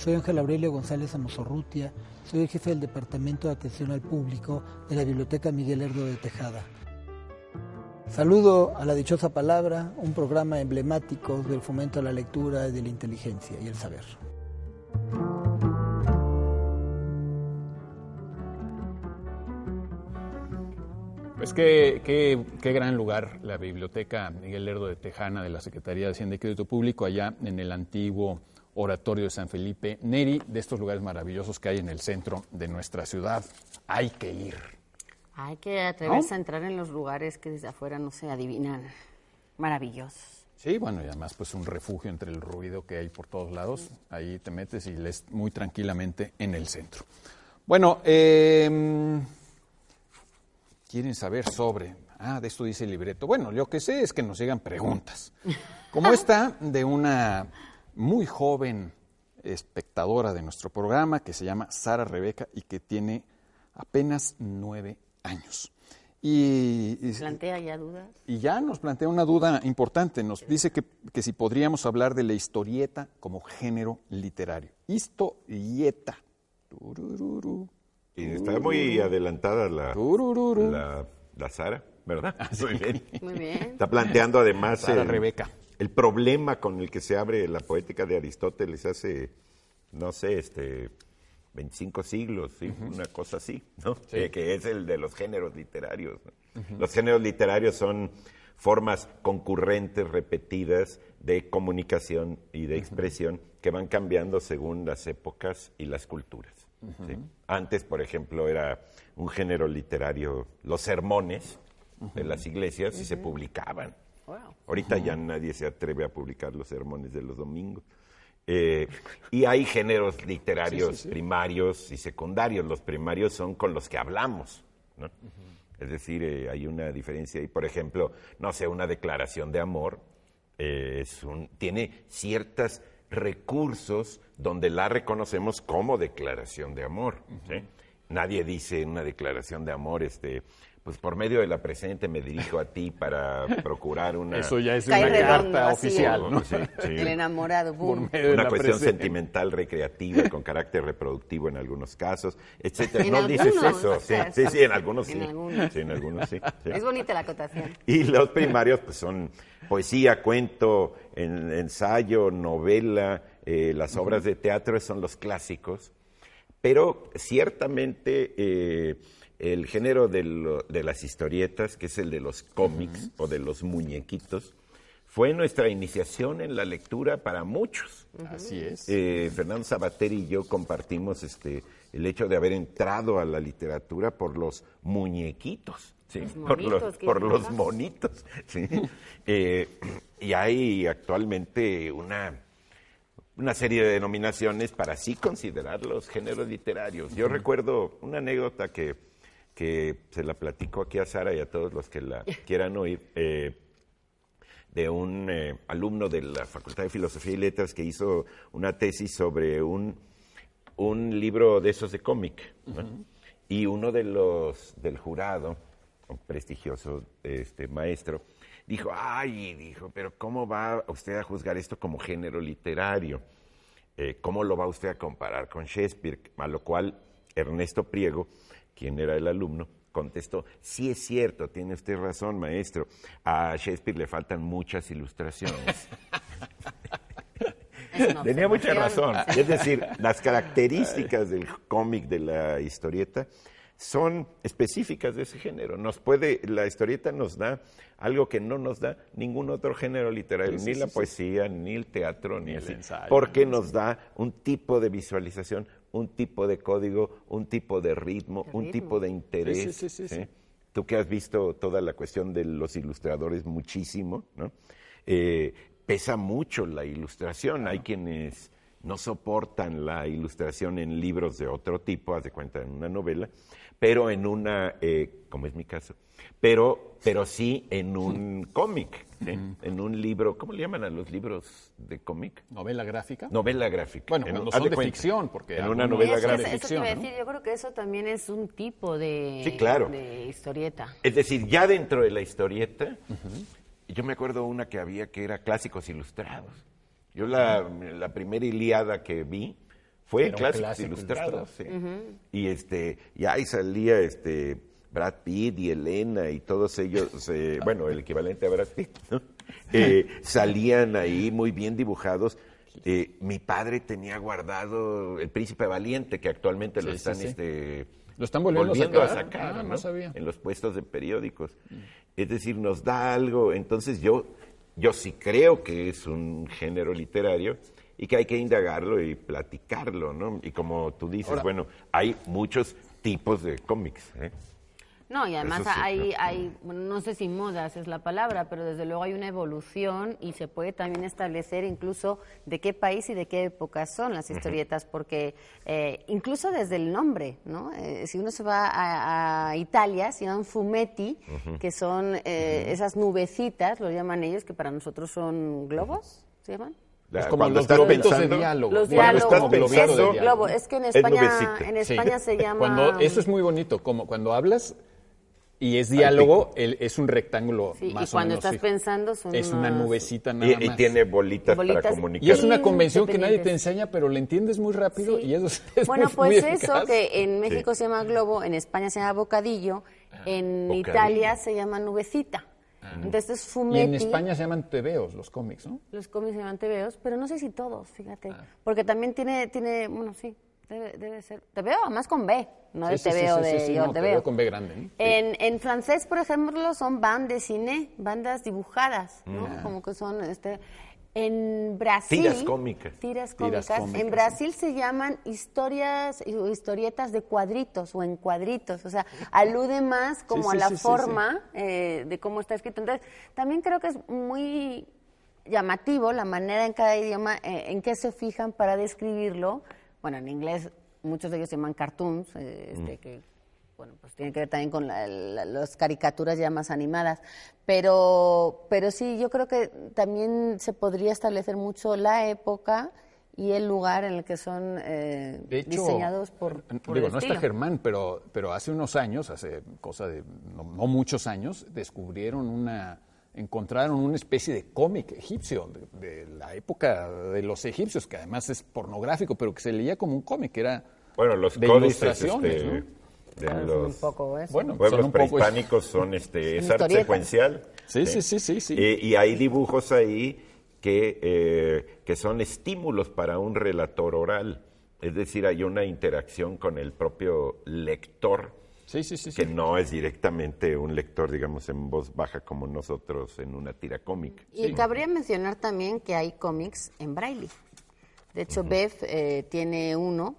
soy Ángel Aurelio González Amosorrutia, soy el jefe del Departamento de Atención al Público de la Biblioteca Miguel Herdo de Tejada. Saludo a la dichosa palabra, un programa emblemático del fomento a la lectura y de la inteligencia y el saber. Pues qué, qué, qué, gran lugar la Biblioteca Miguel Lerdo de Tejana de la Secretaría de Hacienda y Crédito Público, allá en el antiguo Oratorio de San Felipe Neri, de estos lugares maravillosos que hay en el centro de nuestra ciudad. Hay que ir. Hay que atreverse a entrar en los lugares que desde afuera no se adivinan. Maravillosos. Sí, bueno, y además pues un refugio entre el ruido que hay por todos lados. Ahí te metes y lees muy tranquilamente en el centro. Bueno, em, quieren saber sobre... Ah, de esto dice el libreto. Bueno, lo que sé es que nos llegan preguntas. Como esta de una muy joven espectadora de nuestro programa que se llama Sara Rebeca y que tiene apenas nueve años. Y, ¿Plantea ya dudas? Y ya nos plantea una duda importante. Nos dice que, que si podríamos hablar de la historieta como género literario. Historieta. Y está muy adelantada la, la, la, Sara, ¿verdad? Ah, muy bien. Muy bien. Está planteando además... Sara Rebeca el problema con el que se abre la poética de Aristóteles hace, no sé, este, 25 siglos, una cosa así, ¿no? Que, es el de los géneros literarios. Los géneros literarios son formas concurrentes, repetidas de comunicación y de expresión que van cambiando según las épocas y las culturas. Antes, por ejemplo, era un género literario los sermones de las iglesias y se publicaban. Ahorita ya nadie se atreve a publicar los sermones de los domingos. Eh, y hay géneros literarios primarios y secundarios. Los primarios son con los que hablamos. Es decir, eh, hay una diferencia ahí. Por ejemplo, no sé, una declaración de amor eh, es un, tiene ciertos recursos donde la reconocemos como declaración de amor. Nadie dice en una declaración de amor, este, pues por medio de la presente me dirijo a ti para <laughs> procurar una... Eso ya es una carta oficial, ¿no? El enamorado, boom. Una cuestión sentimental, recreativa, con carácter reproductivo en algunos casos, etcétera. <laughs> No dices eso. sí, sí, en algunos sí. En algunos. sí, Es bonita la acotación. Y los primarios pues son poesía, cuento, ensayo, novela, eh, las obras de teatro son los clásicos, pero ciertamente... Eh, el género de, las historietas, que es el de los cómics o de los muñequitos, fue nuestra iniciación en la lectura para muchos. Así es. Eh, Fernando Sabater y yo compartimos este, el hecho de haber entrado a la literatura por los muñequitos. ¿sí? por los, por los monitos. <laughs> ¿sí? Eh, y hay actualmente una, una serie de denominaciones para así considerar los géneros literarios. Yo recuerdo una anécdota que que se la platico aquí a Sara y a todos los que la <laughs> quieran oír, eh, de un eh, alumno de la Facultad de Filosofía y Letras que hizo una tesis sobre un, un libro de esos de cómic. Y uno de los del jurado, un prestigioso este, maestro, dijo, ay, dijo, pero ¿cómo va usted a juzgar esto como género literario? Eh, ¿Cómo lo va usted a comparar con Shakespeare? A lo cual Ernesto Priego, quien era el alumno, contestó, sí es cierto, tiene usted razón, maestro, a Shakespeare le faltan muchas ilustraciones. <laughs> Tenía mucha razón. Es decir, las características del cómic de la historieta son específicas de ese género. Nos puede, la historieta nos da algo que no nos da ningún otro género literario, ni la poesía, ni el teatro, ni, así, porque nos da un tipo de visualización, un tipo de código, un tipo de ritmo, un tipo de interés. ¿sí? Tú que has visto toda la cuestión de los ilustradores muchísimo, ¿no? Eh, pesa mucho la ilustración. Hay quienes no soportan la ilustración en libros de otro tipo, haz de cuenta en una novela, pero en una, eh, como es mi caso, pero, pero sí en un cómic, ¿eh? en un libro, ¿cómo le llaman a los libros de cómic? ¿Novela gráfica? Novela gráfica. Bueno, en, cuando son de ficción, porque en una novela eso, gráfica. Eso, eso decir, yo creo que eso también es un tipo de, Sí, claro. de historieta. Es decir, ya dentro de la historieta, yo me acuerdo una que había que era clásicos ilustrados. Yo la, la primera Iliada que vi fue clásicos clásico ilustrados. sí. Y este, y ahí salía este Brad Pitt y Elena y todos ellos, eh, <laughs> bueno, el equivalente a Brad Pitt, ¿no? Eh, salían ahí muy bien dibujados. Eh, mi padre tenía guardado El Príncipe Valiente, que actualmente lo Sí, están sí. este, ¿Lo están volviendo a a sacar? sacar, Ah, no ¿no? sabía. en los puestos de periódicos. Es decir, nos da algo. Entonces yo, yo sí creo que es un género literario y que hay que indagarlo y platicarlo, ¿no? Y como tú dices, Ahora- bueno, hay muchos tipos de cómics. ¿eh? No, y además sí, hay, ¿no? hay, bueno, no sé si modas es la palabra, pero desde luego hay una evolución y se puede también establecer incluso de qué país y de qué época son las historietas, porque eh, incluso desde el nombre, ¿no? Eh, si uno se va a, a Italia, se llaman fumetti, que son eh, esas nubecitas, lo llaman ellos, que para nosotros son globos, ¿se llaman? La- Es como cuando los estás globitos de pensando- diálogo. Los Cuando diálogos. estás pensando- es globo, es que en es España, en Sí. España se <laughs> llama... Cuando, eso es muy bonito, como cuando hablas y es diálogo, el- es un rectángulo Sí, más y cuando o menos estás fijo. pensando son Es una unas- nubecita nada Y, y más. tiene bolitas, Bolitas. para comunicar. Y es una Sí, convención que nadie te enseña, pero la entiendes muy rápido Sí. y eso <laughs> es, Bueno, muy- pues muy eso, que en México se llama globo, en España se llama bocadillo, en bocadillo. Italia se llama nubecita. Entonces es Y fumetti. en España se llaman tebeos los cómics, ¿no? Los cómics se llaman tebeos, pero no sé si todos, fíjate. Ah. Porque también tiene, tiene bueno, sí, debe, debe ser. Tebeo, además con B, no Sí, de sí, tebeo sí, de sí, sí, yo no, te tebeo veo. con B grande. En, en francés, por ejemplo, son bandes de cine, bandas dibujadas, ¿no? Mm. Como que son, este... En Brasil... Tiras cómicas. Tiras Tiras cómicas. En sí. Brasil se llaman historias o historietas de cuadritos o en cuadritos. O sea, alude más como sí, a la sí, sí, forma eh, de cómo está escrito. Entonces, también creo que es muy llamativo la manera en cada idioma eh, en que se fijan para describirlo. Bueno, en inglés muchos de ellos se llaman cartoons, eh, este, que bueno, pues tiene que ver también con la- la- las caricaturas ya más animadas. Pero, pero sí, yo creo que también se podría establecer mucho la época y el lugar en el que son eh, De hecho, diseñados por, por digo, el no está. Germán, pero, pero hace unos años, hace cosa de no, no muchos años, descubrieron una, encontraron una especie de cómic egipcio de, de la época de los egipcios, que además es pornográfico, pero que se leía como un cómic, que era Bueno, los de códices ilustraciones, este, ¿no? de son los un poco eso. Bueno, son pueblos un poco- prehispánicos son este, es arte secuencial. Sí, sí, sí, sí, sí. Eh, y hay dibujos ahí que, eh, que son estímulos para un relator oral. Es decir, hay una interacción con el propio lector, Sí, sí, sí. que sí. no es directamente un lector, digamos, en voz baja como nosotros en una tira cómica. Y cabría mencionar también que hay cómics en braille. De hecho, Bev eh, tiene uno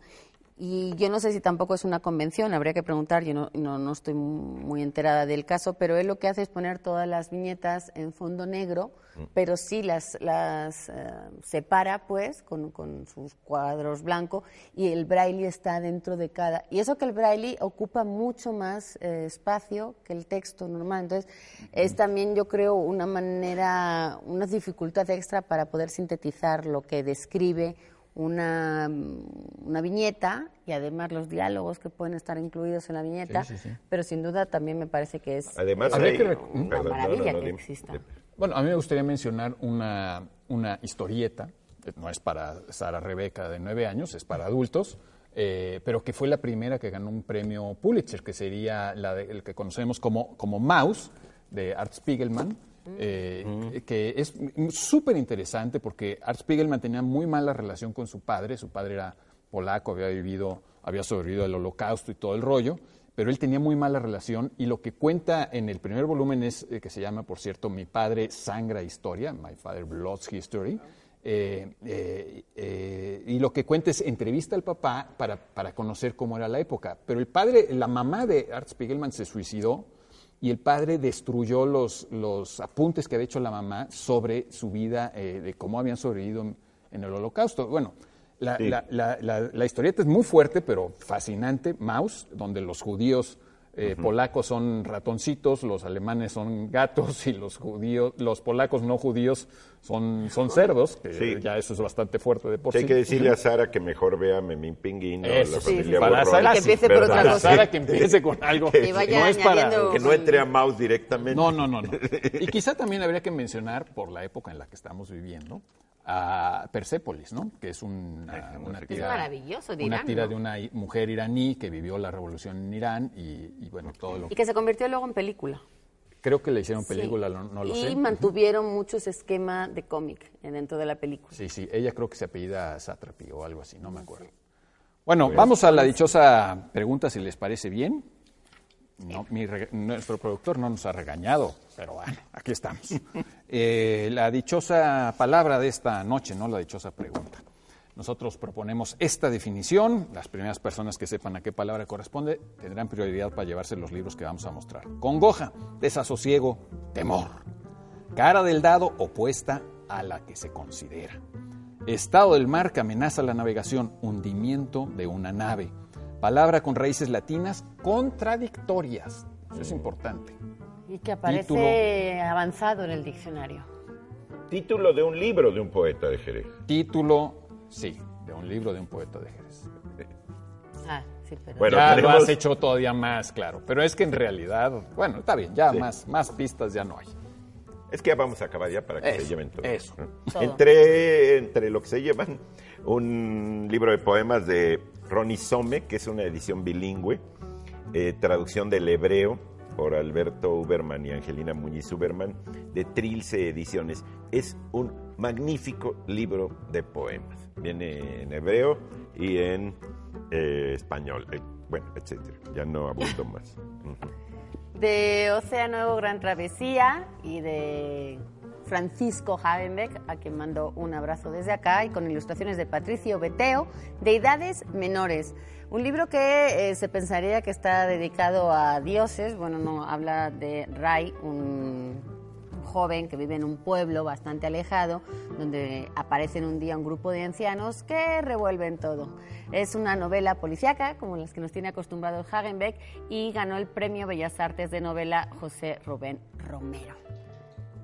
y yo no sé si tampoco es una convención, habría que preguntar, yo no, no, no estoy muy enterada del caso, pero él lo que hace es poner todas las viñetas en fondo negro, pero sí las, las eh, separa pues con, con sus cuadros blancos y el braille está dentro de cada. Y eso que el braille ocupa mucho más eh, espacio que el texto normal, entonces es también yo creo una manera, una dificultad extra para poder sintetizar lo que describe una, una viñeta y además los diálogos que pueden estar incluidos en la viñeta, Sí, sí, sí. pero sin duda también me parece que es Además, Habría hay- que rec- una Perdón, maravilla no, no, que dime. exista. Bueno, a mí me gustaría mencionar una, una historieta, no es para Sara Rebeca de nueve años, es para adultos, eh, pero que fue la primera que ganó un premio Pulitzer, que sería la de- el que conocemos como, como Mouse, de Art Spiegelman, eh, que es súper interesante porque Art Spiegelman tenía muy mala relación con su padre, su padre era polaco, había vivido, había sobrevivido al holocausto y todo el rollo, pero él tenía muy mala relación y lo que cuenta en el primer volumen es, eh, que se llama, por cierto, Mi padre sangra historia, My Father Blood's History, eh, eh, eh, y lo que cuenta es entrevista al papá para, para conocer cómo era la época, pero el padre, la mamá de Art Spiegelman se suicidó y el padre destruyó los, los apuntes que había hecho la mamá sobre su vida, eh, de cómo habían sobrevivido en, en el holocausto. Bueno, la, Sí. la- la- la- la historieta es muy fuerte, pero fascinante, Maus, donde los judíos eh, polacos son ratoncitos, los alemanes son gatos y los judíos, los polacos no judíos son, son cerdos, que Sí. ya eso es bastante fuerte de por Sí, sí. hay que decirle a Sara que mejor vea Memín Pinguín o Eso la sí, familia para Borrón. Sara Que sí, empiece por ¿verdad? otra Para cosa. Sara que empiece con algo. Que vaya no es para, Que no entre a Maus directamente. No, no, no, no. <laughs> Y quizá también habría que mencionar, por la época en la que estamos viviendo, a Persépolis, ¿no? Que es una, una Es tira, maravilloso, de una Irán, tira ¿no? de una mujer iraní que vivió la revolución en Irán y, y, bueno, todo lo Y que se convirtió luego en película. Creo que le hicieron Sí. película, no, no lo y sé. mantuvieron mucho ese esquema de cómic dentro de la película. Sí, sí, ella creo que se apellida Satrapi o algo así, no me acuerdo. Bueno, vamos a la dichosa pregunta, si les parece bien. No, mi nuestro productor no nos ha regañado, pero bueno, aquí estamos. <laughs> Eh, la dichosa palabra de esta noche, no la dichosa pregunta. Nosotros proponemos esta definición. Las primeras personas que sepan a qué palabra corresponde tendrán prioridad para llevarse los libros que vamos a mostrar. Congoja, desasosiego, temor. Cara del dado opuesta a la que se considera. Estado del mar que amenaza la navegación, hundimiento de una nave. Palabra con raíces latinas contradictorias. Eso es importante. Y que aparece Título. avanzado en el diccionario. Título de un libro de un poeta de Jerez. Título, sí, de un libro de un poeta de Jerez. Ah, sí, pero... Bueno, ya lo tenemos- has hecho todavía más claro, pero es que en realidad, bueno, está bien, ya Sí. más, más pistas ya no hay. Es que ya vamos a acabar ya para que Eso, se lleven todo. eso. Todo. Entre, entre lo que se llevan, un libro de poemas de Ronnie Some, que es una edición bilingüe, eh, traducción del hebreo por Alberto Uberman y Angelina Muñiz Uberman, de Trilce Ediciones. Es un magnífico libro de poemas. Viene en hebreo y en eh, español, eh, bueno, etcétera. Ya no abundo más. <laughs> De Océano Gran Travesía y de Francisco Hagenbeck, a quien mando un abrazo desde acá, y con ilustraciones de Patricio Beteo, Deidades Menores. Un libro que eh, se pensaría que está dedicado a dioses, bueno, no, habla de Ray, un joven que vive en un pueblo bastante alejado, donde aparecen un día un grupo de ancianos que revuelven todo. Es una novela policíaca, como las que nos tiene acostumbrados Hagenbeck, y ganó el premio Bellas Artes de novela José Rubén Romero.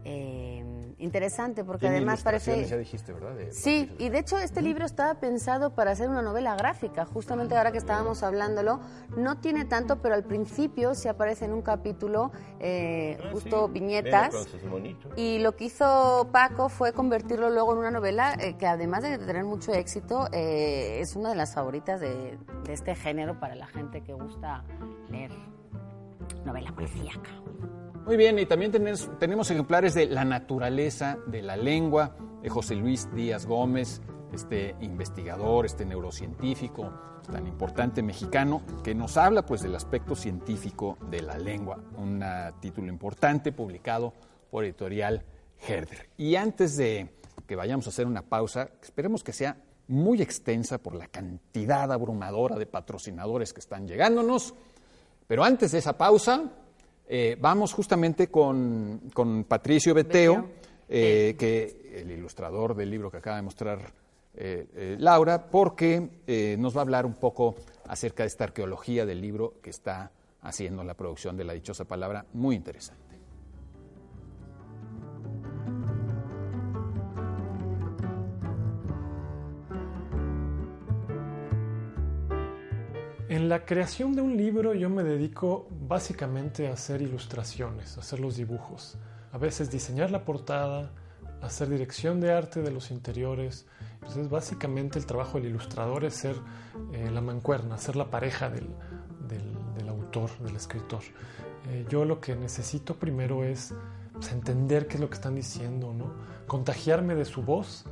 Eh, interesante, porque además parece... Ya dijiste, ¿verdad? De- Sí, y de hecho este libro estaba pensado para hacer una novela gráfica, justamente ahora que estábamos hablándolo, no tiene tanto, pero al principio sí aparece en un capítulo eh, justo viñetas. Y lo que hizo Paco fue convertirlo luego en una novela eh, que además de tener mucho éxito, eh, es una de las favoritas de, de este género para la gente que gusta leer novela policíaca. Muy bien, y también tenemos, ejemplares de La naturaleza de la lengua de José Luis Díaz Gómez, este investigador, este neurocientífico tan importante mexicano, que nos habla pues del aspecto científico de la lengua, un ah, título importante publicado por editorial Herder. Y antes de que vayamos a hacer una pausa, esperemos que sea muy extensa por la cantidad abrumadora de patrocinadores que están llegándonos, pero antes de esa pausa, eh, vamos justamente con, con Patricio Beteo, eh, que el ilustrador del libro que acaba de mostrar eh, Laura, porque nos va a hablar un poco acerca de esta arqueología del libro que está haciendo la producción de la dichosa palabra, muy interesante. En la creación de un libro yo me dedico básicamente a hacer ilustraciones, a hacer los dibujos. A veces diseñar la portada, hacer dirección de arte de los interiores. Entonces básicamente el trabajo del ilustrador es ser eh, la mancuerna, ser la pareja del, del, autor, del escritor. Eh, yo lo que necesito primero es pues, entender qué es lo que están diciendo, ¿no? contagiarme de su voz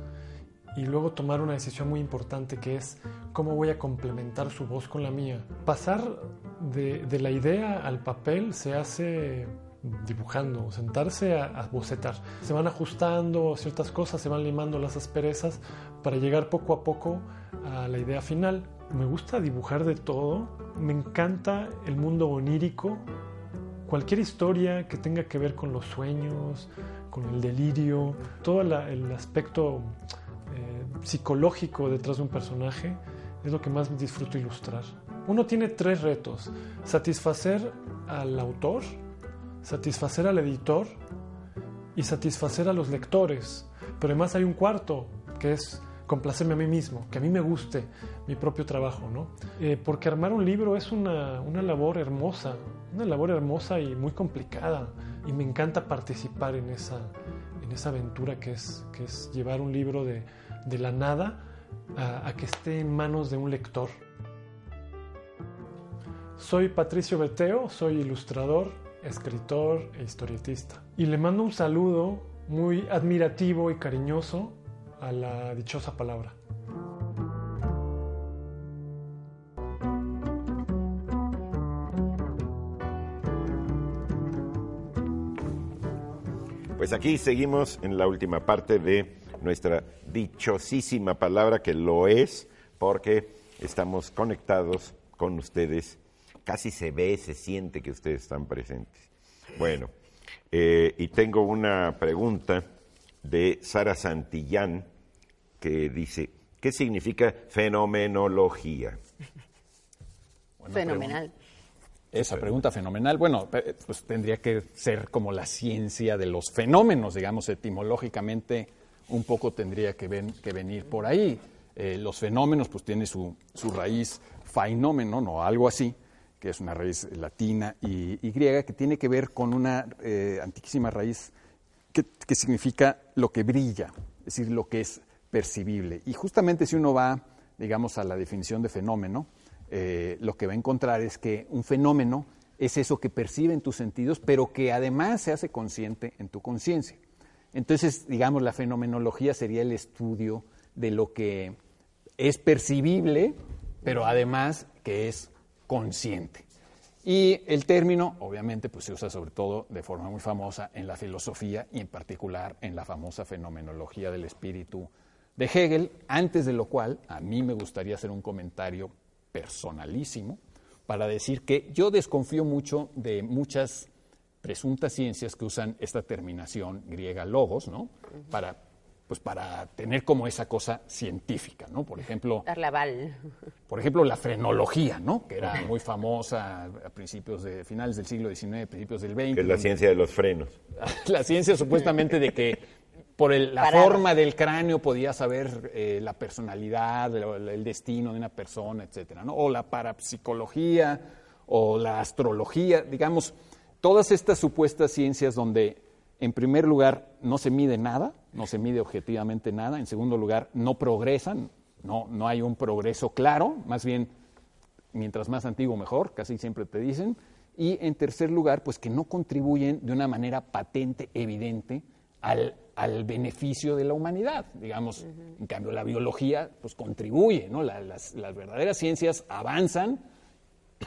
y luego tomar una decisión muy importante que es cómo voy a complementar su voz con la mía. Pasar de, de la idea al papel se hace dibujando, sentarse a, a, bocetar. Se van ajustando ciertas cosas, se van limando las asperezas para llegar poco a poco a la idea final. Me gusta dibujar de todo, me encanta el mundo onírico, cualquier historia que tenga que ver con los sueños, con el delirio, todo la, el aspecto eh, psicológico detrás de un personaje es lo que más disfruto ilustrar. Uno tiene tres retos, satisfacer al autor, satisfacer al editor y satisfacer a los lectores. Pero además hay un cuarto, que es complacerme a mí mismo, que a mí me guste mi propio trabajo, ¿no? Eh, porque armar un libro es una, una, labor hermosa, una labor hermosa y muy complicada, y me encanta participar en esa, en esa aventura que es, que es llevar un libro de, de la nada a, que esté en manos de un lector. Soy Patricio Beteo, soy ilustrador, escritor e historietista. Y le mando un saludo muy admirativo y cariñoso a la dichosa palabra. Pues aquí seguimos en la última parte de nuestra dichosísima palabra, que lo es, porque estamos conectados con ustedes. Casi se ve, se siente que ustedes están presentes. Bueno, eh, y tengo una pregunta de Sara Santillán que dice, ¿qué significa fenomenología? Fenomenal. Esa pregunta fenomenal. Bueno, pues tendría que ser como la ciencia de los fenómenos, digamos, etimológicamente un poco tendría que, ven, que venir por ahí. Eh, los fenómenos, pues tiene su, su raíz fenómeno, no algo así, que es una raíz latina y, griega, que tiene que ver con una eh, antiquísima raíz que, que significa lo que brilla, es decir, lo que es percibible. Y justamente si uno va, digamos, a la definición de fenómeno, eh, lo que va a encontrar es que un fenómeno es eso que percibe en tus sentidos, pero que además se hace consciente en tu conciencia. Entonces, digamos, la fenomenología sería el estudio de lo que es percibible, pero además que es consciente. Y el término, obviamente, pues se usa sobre todo de forma muy famosa en la filosofía y en particular en la famosa fenomenología del espíritu de Hegel, antes de lo cual a mí me gustaría hacer un comentario personalísimo para decir que yo desconfío mucho de muchas presuntas ciencias que usan esta terminación griega logos, ¿no? Para pues para tener como esa cosa científica, ¿no? Por ejemplo, Darle aval. por ejemplo, la frenología, ¿no? Que era muy famosa a principios de finales del siglo XIX, principios del XX. Que es la ciencia de los frenos. <laughs> la ciencia supuestamente de que por el, la Parado. forma del cráneo podía saber eh, la personalidad, el, el destino de una persona, etcétera, ¿no? O la parapsicología o la astrología, digamos, todas estas supuestas ciencias donde en primer lugar no se mide nada, no se mide objetivamente nada, en segundo lugar no progresan, no, no hay un progreso claro, más bien mientras más antiguo mejor, casi siempre te dicen, y en tercer lugar, pues que no contribuyen de una manera patente, evidente, al, al beneficio de la humanidad. Digamos, en cambio la biología pues contribuye, ¿no? La- las, las verdaderas ciencias avanzan,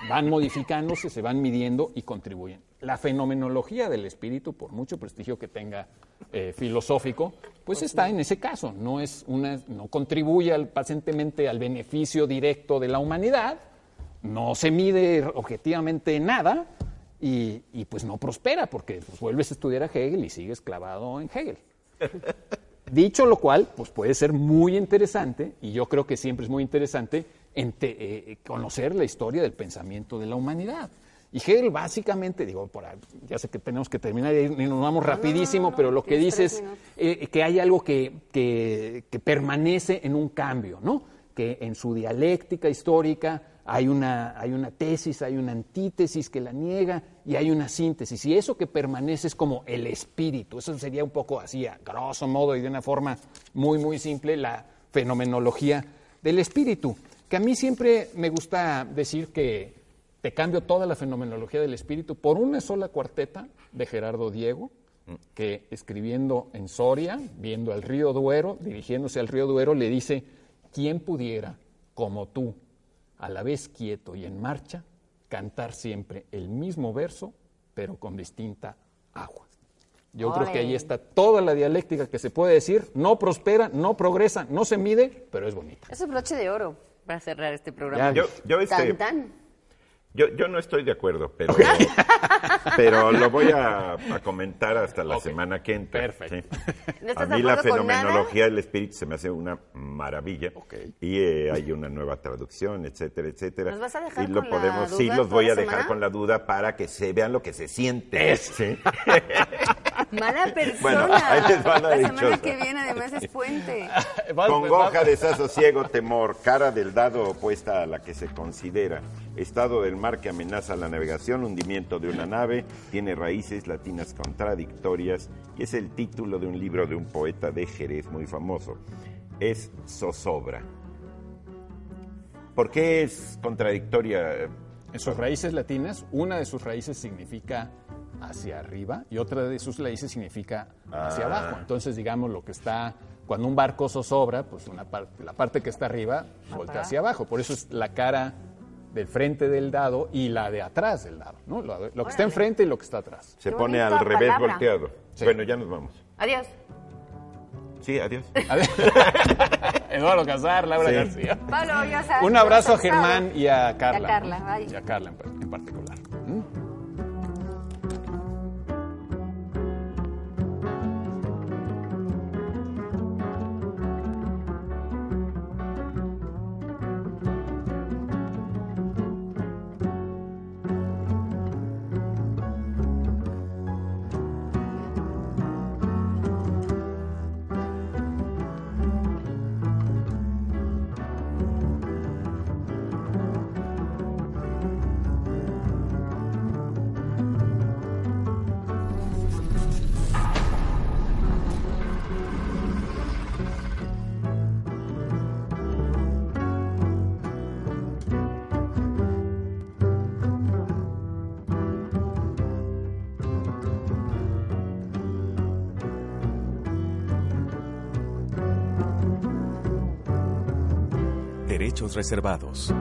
van modificándose, se van midiendo y contribuyen. La fenomenología del espíritu, por mucho prestigio que tenga eh, filosófico, pues está en ese caso, no, es una, no contribuye al- pacientemente al beneficio directo de la humanidad, no se mide objetivamente nada y, y, pues no prospera porque pues, vuelves a estudiar a Hegel y sigues clavado en Hegel. <laughs> Dicho lo cual, pues puede ser muy interesante, y yo creo que siempre es muy interesante, ente- eh, conocer la historia del pensamiento de la humanidad. Y Hegel básicamente, digo, por ya sé que tenemos que terminar y nos vamos rapidísimo, pero lo que dice es eh, que hay algo que, que- que permanece en un cambio, ¿no? Que en su dialéctica histórica hay una, hay una tesis, hay una antítesis que la niega y hay una síntesis. Y eso que permanece es como el espíritu. Eso sería un poco así, a grosso modo y de una forma muy, muy simple, la fenomenología del espíritu. Que a mí siempre me gusta decir que te cambio toda la fenomenología del espíritu por una sola cuarteta de Gerardo Diego, que escribiendo en Soria, viendo al río Duero, dirigiéndose al río Duero, le dice, ¿quién pudiera, como tú, a la vez quieto y en marcha, cantar siempre el mismo verso, pero con distinta agua? Yo creo que ahí está toda la dialéctica que se puede decir, no prospera, no progresa, no se mide, pero es bonita. Es un broche de oro para cerrar este programa. Yo, yo, este, Tan, tan. yo, yo no estoy de acuerdo, pero, <laughs> pero lo voy a, a comentar hasta la semana que entra. Perfecto. sí. <laughs> ¿No A mí la fenomenología del espíritu se me hace una maravilla. Ok. Y eh, hay una nueva traducción, etcétera, etcétera. ¿Nos vas a dejar y lo con la podemos, sí, los voy a dejar semana? con la duda para que se vean lo que se siente. Sí. <laughs> Mala persona. Bueno, ahí les va la la semana que viene además es puente. <laughs> Congoja, desasosiego, temor, cara del dado opuesta a la que se considera, estado del mar que amenaza la navegación, hundimiento de una nave, tiene raíces latinas contradictorias y es el título de un libro de un poeta de Jerez muy famoso. Es zozobra. ¿Por qué es contradictoria? En sus raíces latinas, una de sus raíces significa hacia arriba y otra de sus raíces significa hacia Ah. abajo. Entonces, digamos, lo que está, cuando un barco zozobra, pues una parte, la parte que está arriba voltea hacia abajo. Por eso es la cara del frente del dado y la de atrás del dado, ¿no? Lo, lo que está enfrente y lo que está atrás. Se pone al revés palabra. volteado. Sí. Bueno, ya nos vamos. Adiós. Sí, adiós. A ver. <laughs> Eduardo Casar, Laura Sí. García. Pablo, ya sabes. Un abrazo a. Germán y a Carla. Y a Carla, bye. Y a Carla en, en particular. ¿Mm? Reservados.